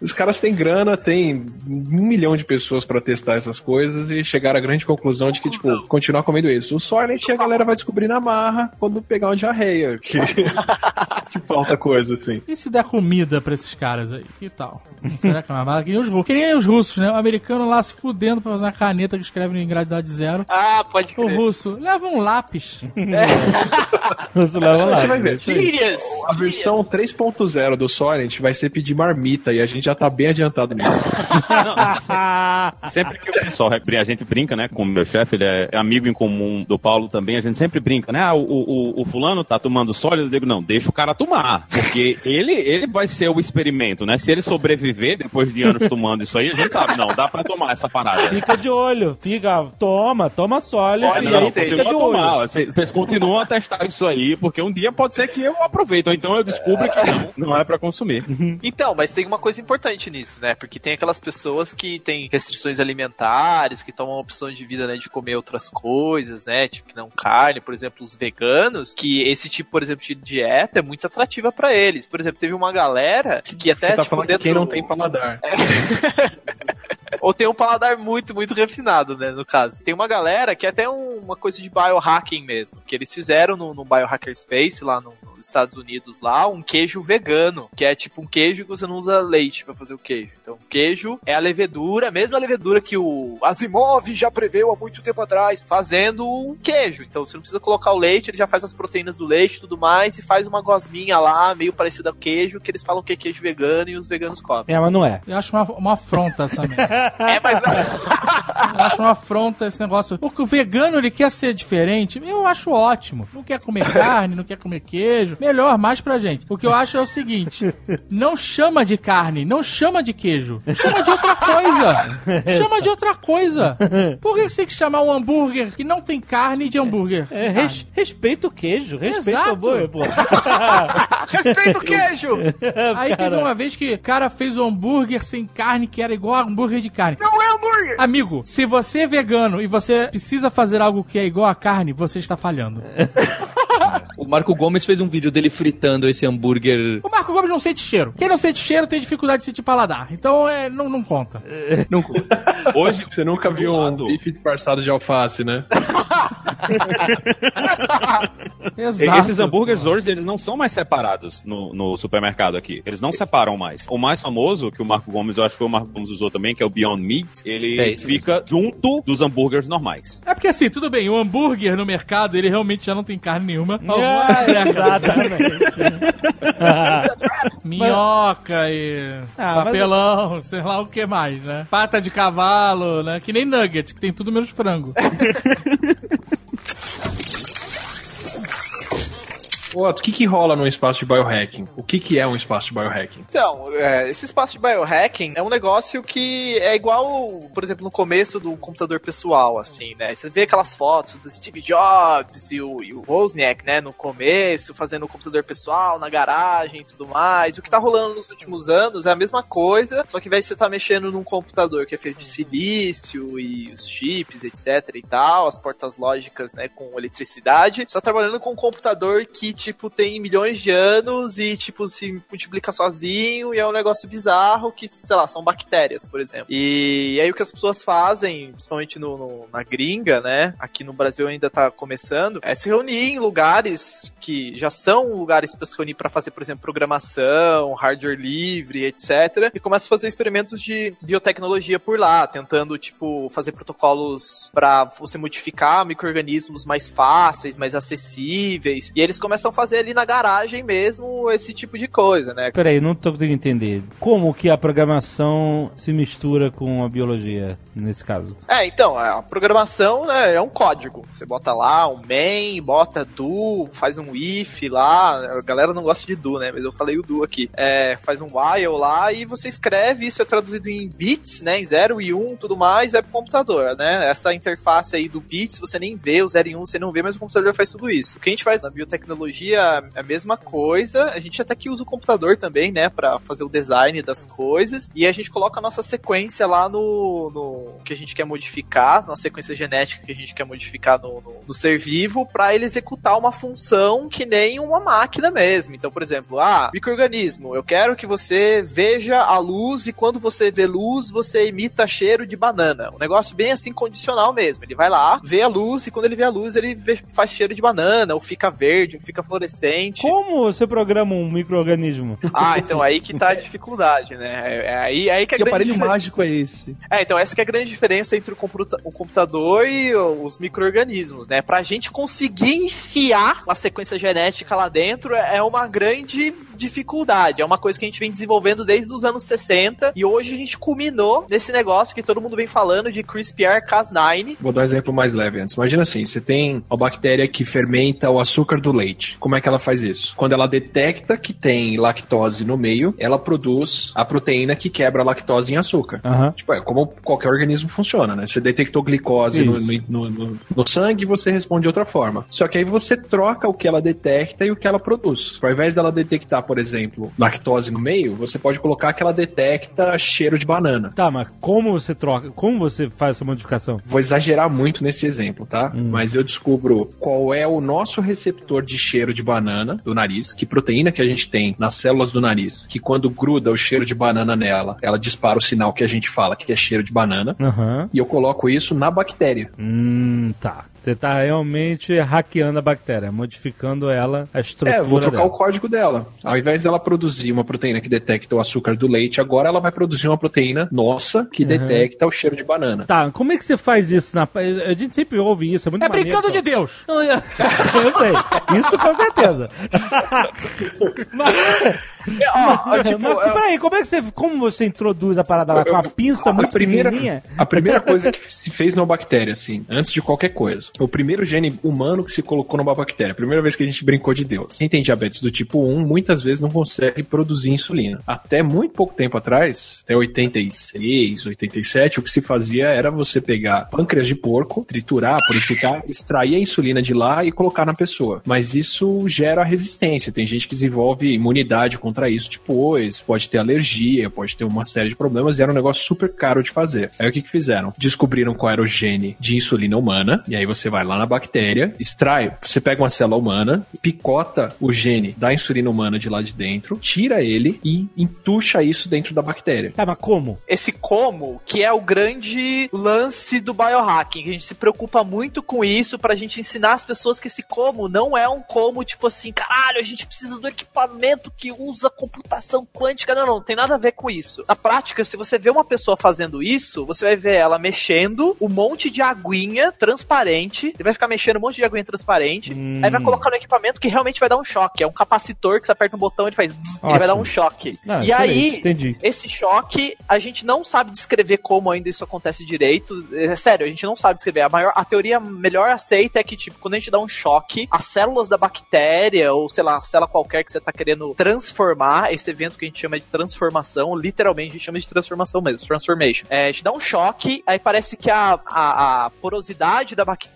os caras têm grana, tem um milhão de pessoas pra testar essas coisas e chegaram à grande conclusão de que, tipo, continuar comendo isso. O Soylent a galera vai descobrir na marra quando pegar uma diarreia, que, que falta coisa, assim. E se der comida pra esses caras aí? Que tal? Será que é uma bala? Que nem os russos. Que nem os russos, né? O americano lá se fudendo pra fazer uma caneta que escreve em gravidade zero. Ah, pode O crer. russo leva um lápis. Você leva lá. Você vai ver. Sirius! A versão 3.0 do Soylent vai ser pedir marmita e a gente já tá bem adiantado nisso. Sempre que o pessoal, a gente brinca, né, com o meu chefe, ele é amigo em comum do Paulo também, a gente sempre brinca, né, ah, o, o, o fulano tá tomando sólido, eu digo, não, deixa o cara tomar, porque ele, ele vai ser o experimento, né, se ele sobreviver depois de anos tomando isso aí, a gente sabe, não, dá pra tomar essa parada. Fica de olho, fica, toma, toma sólido Olha, e não, aí fica de continua a olho. tomar, vocês vocês continuam a testar isso aí, porque um dia pode ser que eu aproveite, ou então eu descubro que não, não é pra consumir. Então, mas tem uma coisa importante nisso, né? Porque tem aquelas pessoas que têm restrições alimentares, que tomam opção de vida, né, de comer outras coisas, né? Tipo, que não carne, por exemplo, os veganos, que esse tipo, por exemplo, de dieta é muito atrativa pra eles. Por exemplo, teve uma galera que até, Você tá tipo, falando que dentro... quem não tem paladar. Ou tem um paladar muito, muito refinado, né, no caso. Tem uma galera que é até um- uma coisa de biohacking mesmo, que eles fizeram no, no Biohacker Space, lá no dos Estados Unidos lá um queijo vegano, que é tipo um queijo que você não usa leite pra fazer o queijo. Então, queijo é a levedura, a mesma levedura que o Asimov já preveu há muito tempo atrás, fazendo um queijo. Então, você não precisa colocar o leite, ele já faz as proteínas do leite e tudo mais, e faz uma gosminha lá, meio parecida com queijo, que eles falam que é queijo vegano e os veganos comem. É, mas não é. Eu acho uma, uma afronta essa merda. É, mas Eu acho uma afronta esse negócio. Porque o vegano, ele quer ser diferente. Eu acho ótimo. Não quer comer carne, não quer comer queijo. Melhor, mais pra gente. O que eu acho é o seguinte: não chama de carne, não chama de queijo. Chama de outra coisa. Chama de outra coisa. Por que você tem que chamar um hambúrguer que não tem carne de hambúrguer? É, res- respeita o queijo, respeita Exato. o hambúrguer, pô. respeita o queijo! Aí teve uma vez que o cara fez um hambúrguer sem carne que era igual a hambúrguer de carne. Não é hambúrguer! Amigo, se você é vegano e você precisa fazer algo que é igual a carne, você está falhando. O Marco Gomes fez um vídeo dele fritando esse hambúrguer. O Marco Gomes não sente cheiro. Quem não sente cheiro tem dificuldade de sentir paladar. Então é, não, não conta. Não, Hoje, Você nunca viu um bife disfarçado de alface, né? Exato. esses hambúrgueres hoje, eles não são mais separados no, no supermercado aqui. Eles não separam mais. O mais famoso, que o Marco Gomes, eu acho que foi o Marco Gomes usou também, que é o Beyond Meat, ele É, fica junto dos hambúrgueres normais. É porque assim, tudo bem, o hambúrguer no mercado, ele realmente já não tem carne nenhuma. Ah, exatamente. Minhoca e Ah, mas- papelão, sei lá o que mais, né? Pata de cavalo, né? Que nem nugget, que tem tudo menos frango. Otto, o que que rola num espaço de biohacking? O que que é um espaço de biohacking? Então, é, esse espaço de biohacking é um negócio que é igual, por exemplo, no começo do computador pessoal, assim, né? Você vê aquelas fotos do Steve Jobs e o, e o Wozniak, né, no começo, fazendo o computador pessoal na garagem e tudo mais. O que tá rolando nos últimos anos é a mesma coisa, só que ao invés de você estar mexendo num computador que é feito de silício e os chips, etc e tal, as portas lógicas, né, com eletricidade, você tá trabalhando com um computador que, tipo, tem milhões de anos e, tipo, se multiplica sozinho e é um negócio bizarro que, sei lá, são bactérias, por exemplo. E aí o que as pessoas fazem, principalmente no, no- na gringa, né, aqui no Brasil ainda tá começando, é se reunir em lugares que já são lugares para se reunir para fazer, por exemplo, programação, hardware livre, etc. E começa a fazer experimentos de biotecnologia por lá, tentando, tipo, fazer protocolos para você modificar micro-organismos mais fáceis, mais acessíveis. E eles começam a fazer ali na garagem mesmo esse tipo de coisa, né? Peraí, não tô conseguindo entender. Como que a programação se mistura com a biologia, nesse caso? É, então, a programação né, é um código. Você bota lá um main, bota do, faz um if lá. A galera não gosta de do, né? Mas eu falei o do aqui. É, faz um while lá e você escreve, isso é traduzido em bits, né? Em 0 e 1, um, tudo mais, é pro computador, né? Essa interface aí do bits, você nem vê, o 0 e 1 um, você não vê, mas o computador faz tudo isso. O que a gente faz na biotecnologia é a mesma coisa. A gente até que usa o computador também, né? Pra fazer o design das coisas. E a gente coloca a nossa sequência lá no, no que a gente quer modificar, nossa sequência genética que a gente quer modificar no, no, no ser vivo, para ele executar uma função que nem uma máquina mesmo. Então, por exemplo, ah, microorganismo, eu quero que você veja a luz e quando você vê luz, você emita cheiro de banana. Um negócio bem assim condicional mesmo. Ele vai lá, vê a luz e quando ele vê a luz, ele vê- faz cheiro de banana, ou fica verde, ou fica fluorescente. Como você programa um micro-organismo? Ah, então aí que tá a dificuldade, né? É, é aí, aí que a que aparelho difer- mágico é esse? É, então essa que é a grande diferença entre o, computa- o computador e os micro-organismos, né? Pra gente conseguir enfiar a sequência genética lá dentro é é uma grande dificuldade. É uma coisa que a gente vem desenvolvendo desde os anos 60 e hoje a gente culminou nesse negócio que todo mundo vem falando de CRISPR-Cas9. Vou dar um exemplo mais leve antes. Imagina assim, você tem uma bactéria que fermenta o açúcar do leite. Como é que ela faz isso? Quando ela detecta que tem lactose no meio, ela produz a proteína que quebra a lactose em açúcar. Aham. Tipo, é como qualquer organismo funciona, né? Você detectou glicose no, no, no- no sangue, você responde de outra forma. Só que aí você troca o que ela detecta e o que ela produz. Ao invés dela detectar, por exemplo, lactose no meio, você pode colocar que ela detecta cheiro de banana. Tá, mas como você troca? Como você faz essa modificação? Vou exagerar muito nesse exemplo, tá? Hum. Mas eu descubro qual é o nosso receptor de cheiro de banana do nariz, que proteína que a gente tem nas células do nariz, que quando gruda o cheiro de banana nela, ela dispara o sinal que a gente fala que é cheiro de banana. Aham. E eu coloco isso na bactéria. Hum, tá. Você tá realmente hackeando a bactéria, modificando ela, a estrutura É, vou trocar dela. o código dela. Ao invés dela produzir uma proteína que detecta o açúcar do leite, agora ela vai produzir uma proteína nossa que detecta o cheiro de banana. Tá, como é que você faz isso? Na... A gente sempre ouve isso, é muito É maneiro, brincando pô. de Deus. Eu eu sei, isso com certeza. mas, Ó, ó, tipo, mas é- peraí, como é que você, como você introduz a parada lá? Com a pinça a muito primeira, pequenininha? a primeira coisa que se fez numa bactéria, assim, antes de qualquer coisa. O primeiro gene humano que se colocou numa bactéria. Primeira vez que a gente brincou de Deus. Quem tem diabetes do tipo 1, muitas vezes não consegue produzir insulina. Até muito pouco tempo atrás, até 86, 87, o que se fazia era você pegar pâncreas de porco, triturar, purificar, extrair a insulina de lá e colocar na pessoa. Mas isso gera resistência. Tem gente que desenvolve imunidade contra isso depois, pode ter alergia, pode ter uma série de problemas e era um negócio super caro de fazer. Aí o que que fizeram? Descobriram qual era o gene de insulina humana e aí você vai lá na bactéria, extrai, você pega uma célula humana, picota o gene da insulina humana de lá de dentro, tira ele e entuxa isso dentro da bactéria. Tá, mas como? esse como, que é o grande lance do biohacking, que a gente se preocupa muito com isso pra gente ensinar as pessoas que esse como não é um como tipo assim, caralho, a gente precisa do equipamento que usa computação quântica. Não, não, não tem nada a ver com isso. Na prática, se você vê uma pessoa fazendo isso, você vai ver ela mexendo um monte de aguinha transparente, ele vai ficar mexendo um monte de aguinha transparente, Hum. aí vai colocar no equipamento que realmente vai dar um choque. É um capacitor que você aperta um botão e ele faz zzz, ele vai dar Ótimo. um choque. Ah, e aí, entendi. esse choque, a gente não sabe descrever como ainda isso acontece direito. É sério, a gente não sabe descrever. A, maior, a teoria melhor aceita é que, tipo, quando a gente dá um choque, as células da bactéria, ou sei lá, célula qualquer que você tá querendo transformar, esse evento que a gente chama de transformação, literalmente a gente chama de transformação mesmo, transformation. É, a gente dá um choque, aí parece que a, a, a porosidade da bactéria,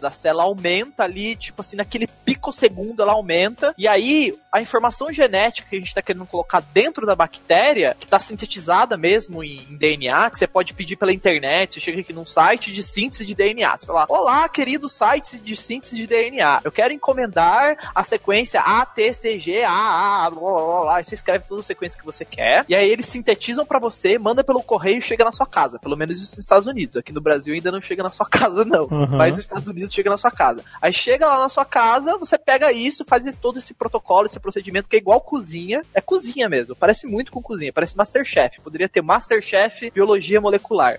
da célula, aumenta ali, tipo assim, naquele picosegundo ela aumenta, e aí a informação genética que a gente tá querendo colocar dentro da bactéria, que tá sintetizada mesmo em, em DNA, que você pode pedir pela internet, você chega aqui num site de síntese de DNA, você fala, olá, querido site de síntese de DNA, eu quero encomendar a sequência ATCG, A, A, blá, blá, blá, blá, e você escreve toda a sequência que você quer, e aí eles sintetizam pra você, manda pelo correio e chega na sua casa, pelo menos isso nos Estados Unidos, aqui no Brasil ainda não chega na sua casa não, Uhum. mas Estados Unidos chega na sua casa. Aí chega lá na sua casa, você pega isso, faz esse- todo esse protocolo, esse procedimento que é igual cozinha, é cozinha mesmo, parece muito com cozinha, parece Masterchef, poderia ter Masterchef Biologia Molecular.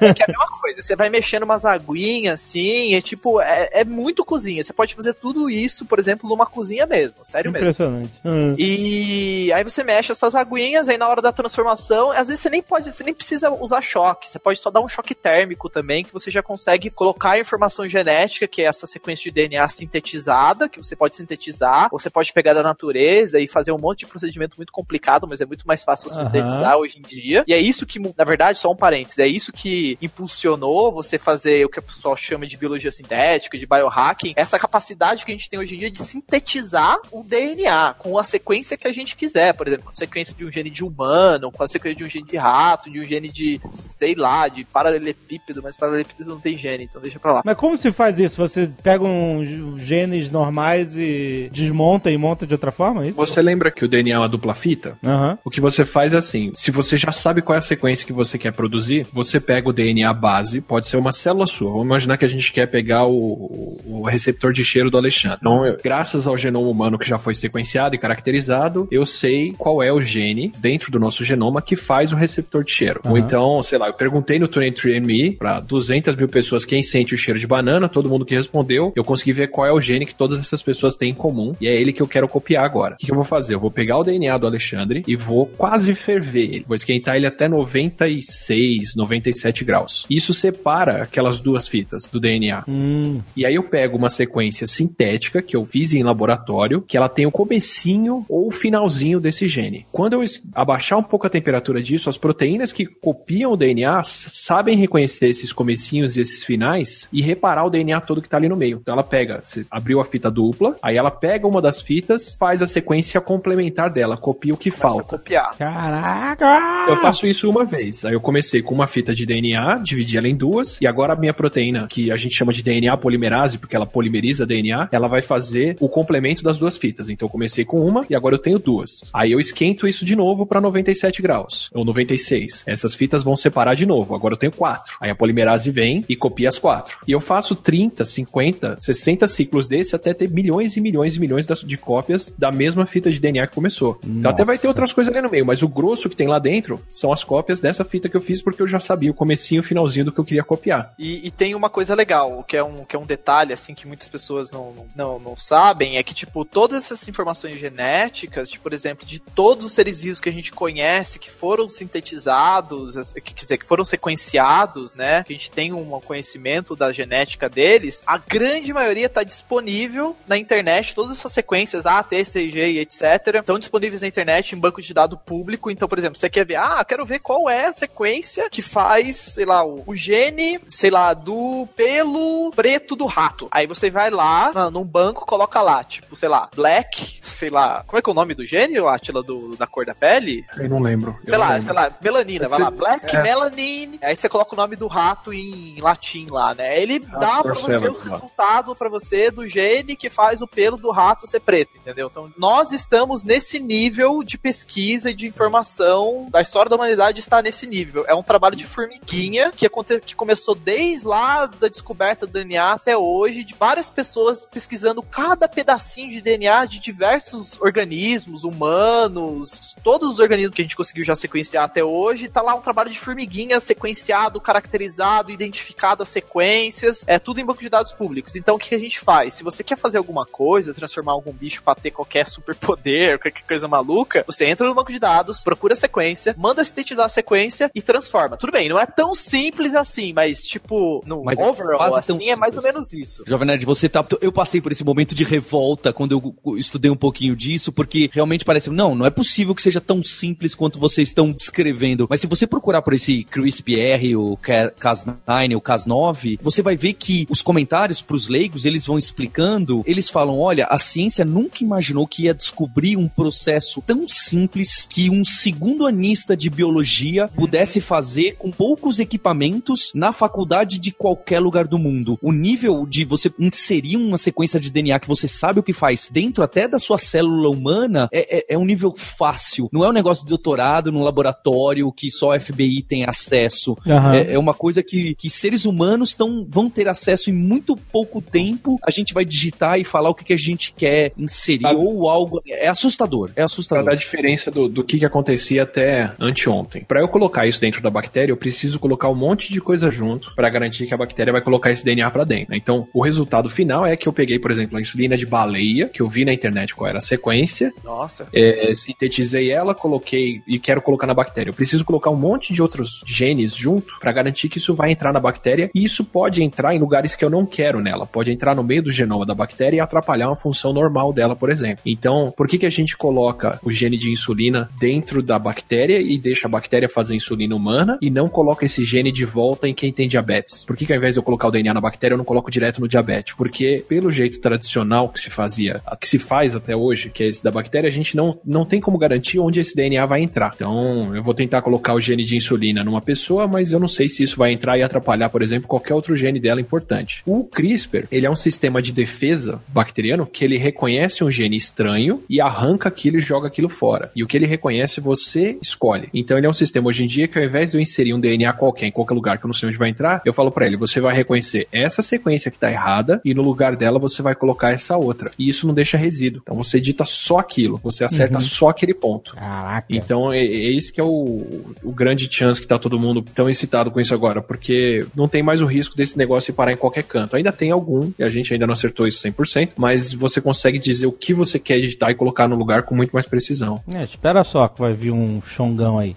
é que é a mesma coisa, você vai mexendo umas aguinhas assim, é tipo, é, é muito cozinha, você pode fazer tudo isso, por exemplo, numa cozinha mesmo, sério mesmo. Impressionante. Hum. E aí você mexe essas aguinhas, aí na hora da transformação, às vezes você nem pode, você nem precisa usar choque, você pode só dar um choque térmico também, que você já consegue colocar a informação genética, que é essa sequência de DNA sintetizada, que você pode sintetizar, você pode pegar da natureza e fazer um monte de procedimento muito complicado, mas é muito mais fácil Aham. sintetizar hoje em dia. E é isso que, na verdade, só um parênteses, é isso que impulsionou você fazer o que o pessoal chama de biologia sintética, de biohacking, essa capacidade que a gente tem hoje em dia de sintetizar o DNA com a sequência que a gente quiser, por exemplo, com a sequência de um gene de humano, com a sequência de um gene de rato, de um gene de, sei lá, de paralelepípedo, mas paralelepípedo não tem gene, então deixa pra lá. Mas como se faz isso? Você pega uns genes normais e desmonta e monta de outra forma? É isso? Você lembra que o DNA é uma dupla fita? Aham. O que você faz é assim: se você já sabe qual é a sequência que você quer produzir, você pega o DNA base, pode ser uma célula sua. Vamos imaginar que a gente quer pegar o, o receptor de cheiro do Alexandre. Então, eu- graças ao genoma humano que já foi sequenciado e caracterizado, eu sei qual é o gene dentro do nosso genoma que faz o receptor de cheiro. Ou Aham. então, sei lá, eu perguntei no 23andMe para 200 mil pessoas quem sente o cheiro de banana, todo mundo que respondeu, eu consegui ver qual é o gene que todas essas pessoas têm em comum e é ele que eu quero copiar agora. O que, que eu vou fazer? Eu vou pegar o DNA do Alexandre e vou quase ferver ele. Vou esquentar ele até 96, 97 graus. Isso separa aquelas duas fitas do DNA. Hum. E aí eu pego uma sequência sintética que eu fiz em laboratório, que ela tem o comecinho ou o finalzinho desse gene. Quando eu abaixar um pouco a temperatura disso, as proteínas que copiam o DNA sabem reconhecer esses comecinhos e esses finais e reparar o DNA todo que tá ali no meio. Então ela pega, você abriu a fita dupla, aí ela pega uma das fitas, faz a sequência complementar dela, copia o que Começa a falta. copiar. Caraca! Eu faço isso uma vez. Aí eu comecei com uma fita de DNA, dividi ela em duas, e agora a minha proteína, que a gente chama de DNA polimerase, porque ela polimeriza DNA, ela vai fazer o complemento das duas fitas. Então eu comecei com uma, e agora eu tenho tenho duas. Aí eu esquento isso de novo para 97 graus, ou 96. Essas fitas vão separar de novo. Agora eu tenho quatro. Aí a polimerase vem e copia as quatro. E eu faço 30, 50, 60 ciclos desse até ter milhões e milhões e milhões de cópias da mesma fita de DNA que começou. Nossa. Então até vai ter outras coisas ali no meio, mas o grosso que tem lá dentro são as cópias dessa fita que eu fiz porque eu já sabia o comecinho e o finalzinho do que eu queria copiar. E, e, tem uma coisa legal, que é um, que é um detalhe, assim, que muitas pessoas não, não, não sabem, é que, tipo, todas essas informações genéticas, tipo, por exemplo, de todos os seres vivos que a gente conhece, que foram sintetizados, que, quer dizer, que foram sequenciados, né, que a gente tem um conhecimento da genética deles, a grande maioria está disponível na internet, todas essas sequências A, T, C, G e etc. estão disponíveis na internet em bancos de dados público. Então, por exemplo, você quer ver, ah, quero ver qual é a sequência que faz, sei lá, o, o gene, sei lá, do pelo preto do rato. Aí você vai lá na, num banco, coloca lá, tipo, sei lá, black, sei lá, como é que é o nome do gene, Atila, do, da cor da pele? Eu não lembro. Sei lá, lembro. sei lá, melanina, vai lá, black, é. melanine. Aí você coloca o nome do rato em latim lá, né? Ele ah, dá pra você o resultado para você do gene que faz o pelo do rato ser preto, entendeu? Então, nós estamos nesse nível de pesquisa e de informação da história da humanidade está nesse nível. É um trabalho de formiguinha que, aconte que começou desde lá da descoberta do DNA até hoje, de várias pessoas pesquisando cada pedacinho de DNA de diversos organismos, humanos, todos os organismos que a gente conseguiu já sequenciar até hoje. Tá lá um trabalho de formiguinha sequenciado, caracterizado, identificado as sequências, é tudo em banco de dados públicos. Então, o que a gente faz? Se você quer fazer alguma coisa, transformar algum bicho para ter qualquer superpoder, qualquer coisa maluca, você entra no banco de dados, procura a sequência, manda sintetizar a sequência e transforma. Tudo bem, não é tão simples assim, mas tipo, no mas é overall, é assim, é mais ou menos isso. Jovem Nerd, você tá. Eu passei por esse momento de revolta quando eu estudei um pouquinho disso, porque realmente parece. Não, não é possível que seja tão simples quanto vocês estão descrevendo. Mas se você procurar por esse CRISPR, o Cas9, o Cas9, você vai ver que os comentários pros leigos, eles vão explicando, eles falam: olha, a ciência nunca imaginou que ia descobrir um processo tão simples que um segundo anista de biologia pudesse fazer com poucos equipamentos na faculdade de qualquer lugar do mundo. O nível de você inserir uma sequência de DNA que você sabe o que faz dentro até da sua célula humana é, é, é um nível fácil. Não é um negócio de doutorado num laboratório que só a FBI tem acesso. Uhum. É, é, uma coisa que, que seres humanos tão, vão ter acesso em muito pouco tempo. A gente vai digitar e falar o que, que a gente quer inserir ou algo. É assustador. É assustador. Pra dar diferença do, do que, que acontecia até anteontem. Para eu colocar isso dentro da bactéria, eu preciso colocar um monte de coisa junto para garantir que a bactéria vai colocar esse DNA para dentro. Então, o resultado final é que eu peguei, por exemplo, a insulina de baleia, que eu vi na internet qual era a sequência. Nossa. É, sintetizei ela, coloquei e quero colocar na bactéria. Eu preciso colocar um monte de outros genes junto para garantir que isso vai entrar na bactéria e isso pode entrar em lugares que eu não quero nela. Pode entrar no meio do genoma da bactéria e atrapalhar uma função normal dela, por exemplo. Então, por que, que a gente coloca o gene de insulina dentro da bactéria e deixa a bactéria fazer insulina humana e não coloca esse gene de volta em quem tem diabetes? Por que, que ao invés de eu colocar o DNA na bactéria, eu não coloco direto no diabético? Porque, pelo jeito tradicional que se fazia, que se faz até hoje, que é esse da bactéria, a gente não, não tem como garantir onde esse DNA vai entrar. Então, eu vou tentar colocar o gene de insulina numa pessoa, mas eu não sei se isso vai entrar e atrapalhar, por exemplo, qualquer outro gene dela importante. O CRISPR, ele é um sistema de defesa bacteriano que ele reconhece um gene estranho e arranca aquilo e joga aquilo fora. E o que ele reconhece, você escolhe. Então, ele é um sistema hoje em dia que ao invés de eu inserir um DNA qualquer em qualquer lugar que eu não sei onde vai entrar, eu falo para ele, você vai reconhecer essa sequência que tá errada e no lugar dela você vai colocar essa outra. E isso não deixa resíduo. Então, você edita só aquilo, você acerta uhum. só aquele ponto. Caraca. Então, é, é esse que é o, o grande chance que tá todo mundo tão excitado com isso agora, porque não tem mais o risco desse negócio parar em qualquer canto. Ainda tem algum, e a gente ainda não acertou isso 100%, mas você consegue dizer o que você quer editar e colocar no lugar com muito mais precisão. É, espera só que vai vir um chongão aí.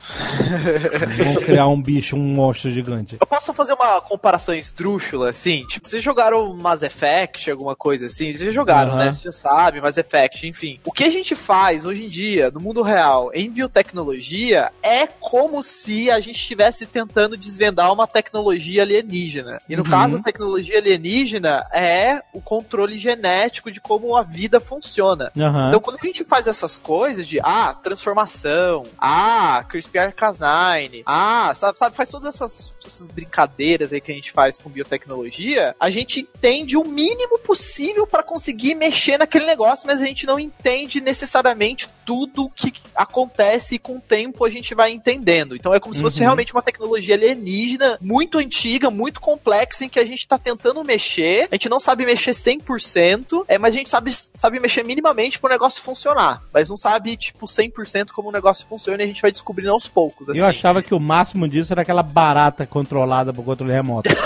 Vamos criar um bicho, um monstro gigante. Eu posso fazer uma comparação esdrúxula, assim? Tipo, vocês jogaram Mass Effect, alguma coisa assim? Vocês já jogaram, uhum. né? Você já sabe, Mass Effect, enfim. O que a gente faz hoje em dia, no mundo real, em biotecnologia, é como se a gente estivesse tentando desvendar uma tecnologia alienígena. E no uhum. caso, a tecnologia alienígena é o controle genético de como a vida funciona. Uhum. Então, quando a gente faz essas coisas de, ah, transformação, ah, CRISPR-Cas9, ah, sabe, sabe, faz todas essas, essas brincadeiras aí que a gente faz com biotecnologia, a gente entende o mínimo possível para conseguir mexer naquele negócio, mas a gente não entende necessariamente tudo que acontece e com o tempo a gente vai entendendo. Então é como se fosse Uhum. realmente uma tecnologia alienígena muito antiga, muito complexa, em que a gente tá tentando mexer. A gente não sabe mexer 100%, é, mas a gente sabe, sabe mexer minimamente pro negócio funcionar. Mas não sabe, tipo, 100% como o negócio funciona e a gente vai descobrindo aos poucos. Assim. Eu achava que o máximo disso era aquela barata controlada por controle remoto.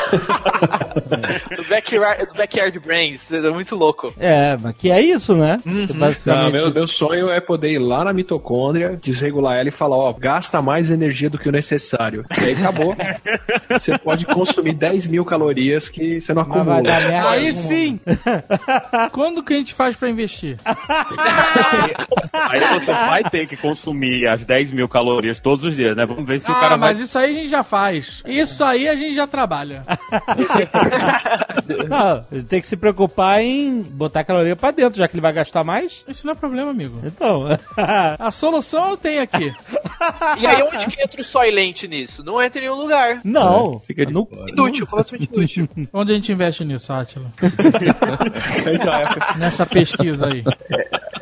Do Backyard, do backyard Brains, é muito louco. é, mas que é isso, né? Não, basicamente... meu, meu sonho é poder ir lá na mitocôndria, desregular ela e falar, ó, gasta mais energia do que o necessário. E aí acabou. você pode consumir 10 mil calorias que você não vai acumula. merda. Aí sim! Quando que a gente faz pra investir? Aí você vai ter que consumir as 10 mil calorias todos os dias, né? Vamos ver se o ah, cara vai. mas isso aí a gente já faz. Isso aí a gente já trabalha. Não, tem que se preocupar em botar caloria pra dentro, já que ele vai gastar mais. Isso não é problema, amigo. Então, A solução eu tenho aqui. E aí onde que entra o Soylent nisso? Não entra em nenhum lugar. não. Fica de no-. Inútil, completamente inútil. Onde a gente investe nisso, Átila? É, Nessa pesquisa aí.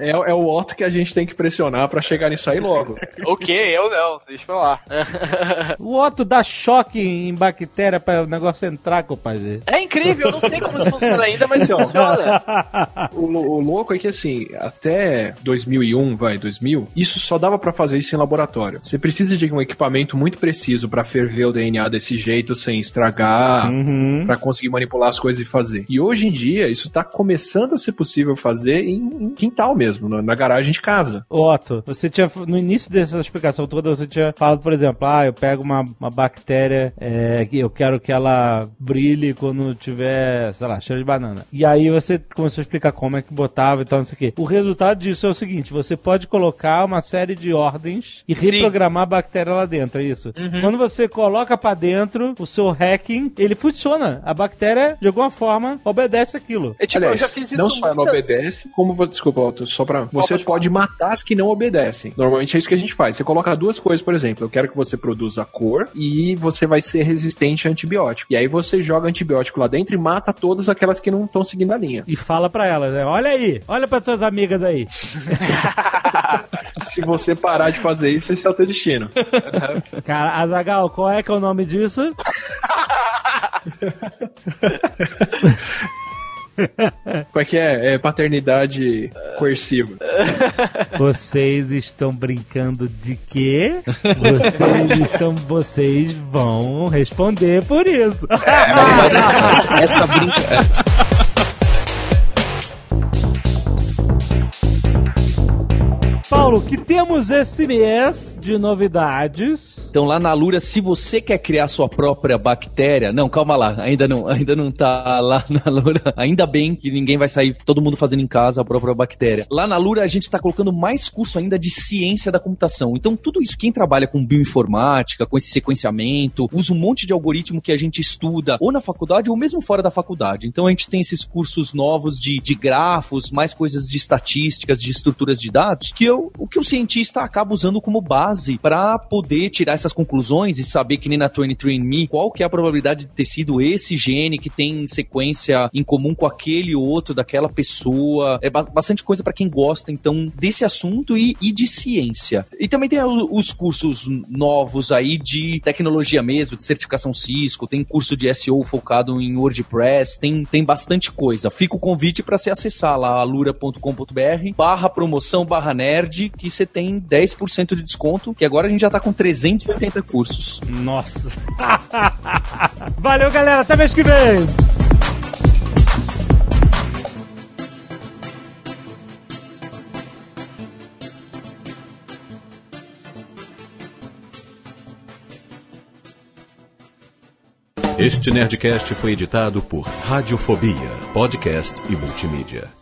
É, é o Otto que a gente tem que pressionar pra chegar nisso aí logo. ok, eu não, deixa pra lá. O Otto dá choque em bactéria para o negócio entrar, compadre. É incrível, eu não sei como isso funciona ainda, mas funciona. O, o louco é que assim, até 2001, vai, 2000, isso só dava pra fazer isso em laboratório. Você precisa de um equipamento muito preciso pra ferver o DNA desse jeito sem estragar, Uhum. Pra conseguir manipular as coisas e fazer. E hoje em dia isso tá começando a ser possível fazer em, em quintal mesmo, na, na garagem de casa. Otto, você tinha, no início dessa explicação toda, você tinha falado, por exemplo, ah, eu pego uma, uma bactéria é, que eu quero que ela brilhe quando tiver, sei lá, cheiro de banana. E aí você começou a explicar como é que botava e tal, não sei o quê. O resultado disso é o seguinte, você pode colocar uma série de ordens e Sim. reprogramar a bactéria lá dentro, é isso? Quando você coloca pra dentro o seu hacking, ele funciona. A bactéria, de alguma forma, obedece aquilo. É tipo, Aliás, eu já fiz isso não só ela obedece, como você, desculpa, Otto, só pra. Você pode pode matar as que não obedecem. Normalmente é isso que a gente faz. Você coloca duas coisas, por exemplo, eu quero que você produza cor e você vai ser resistente a antibiótico. E aí você joga antibiótico lá dentro e mata todas aquelas que não estão seguindo a linha. E fala pra elas, né? Olha aí, olha pra tuas amigas aí. Se você parar de fazer isso, esse é o teu destino. Cara, Azagal, qual é que é o nome disso? Como é que é? É paternidade coerciva. Vocês estão brincando de quê? Vocês estão. Vocês vão responder por isso. Essa brinca... Paulo, que temos esse mês de novidades. Então lá na Lura, se você quer criar sua própria bactéria, não, calma lá, ainda não, ainda não tá lá na Lura. Ainda bem que ninguém vai sair, todo mundo fazendo em casa a própria bactéria. Lá na Lura a gente tá colocando mais curso ainda de ciência da computação. Então tudo isso, quem trabalha com bioinformática, com esse sequenciamento, usa um monte de algoritmo que a gente estuda ou na faculdade ou mesmo fora da faculdade. Então a gente tem esses cursos novos de, de grafos, mais coisas de estatísticas, de estruturas de dados, que eu, o que o cientista acaba usando como base para poder tirar essas conclusões e saber que nem na 23andMe, qual que é a probabilidade de ter sido esse gene que tem sequência em comum com aquele outro daquela pessoa. É ba- bastante coisa para quem gosta, então, desse assunto e, e de ciência. E também tem os cursos novos aí de tecnologia mesmo, de certificação Cisco, tem curso de SEO focado em WordPress, tem, tem bastante coisa. Fica o convite para você acessar lá alura.com.br barra promoção barra nerd, que você tem 10% de desconto, que agora a gente já tá com 380 cursos. Nossa. Valeu, galera. Até mês que vem. Este Nerdcast foi editado por Radiofobia, podcast e multimídia.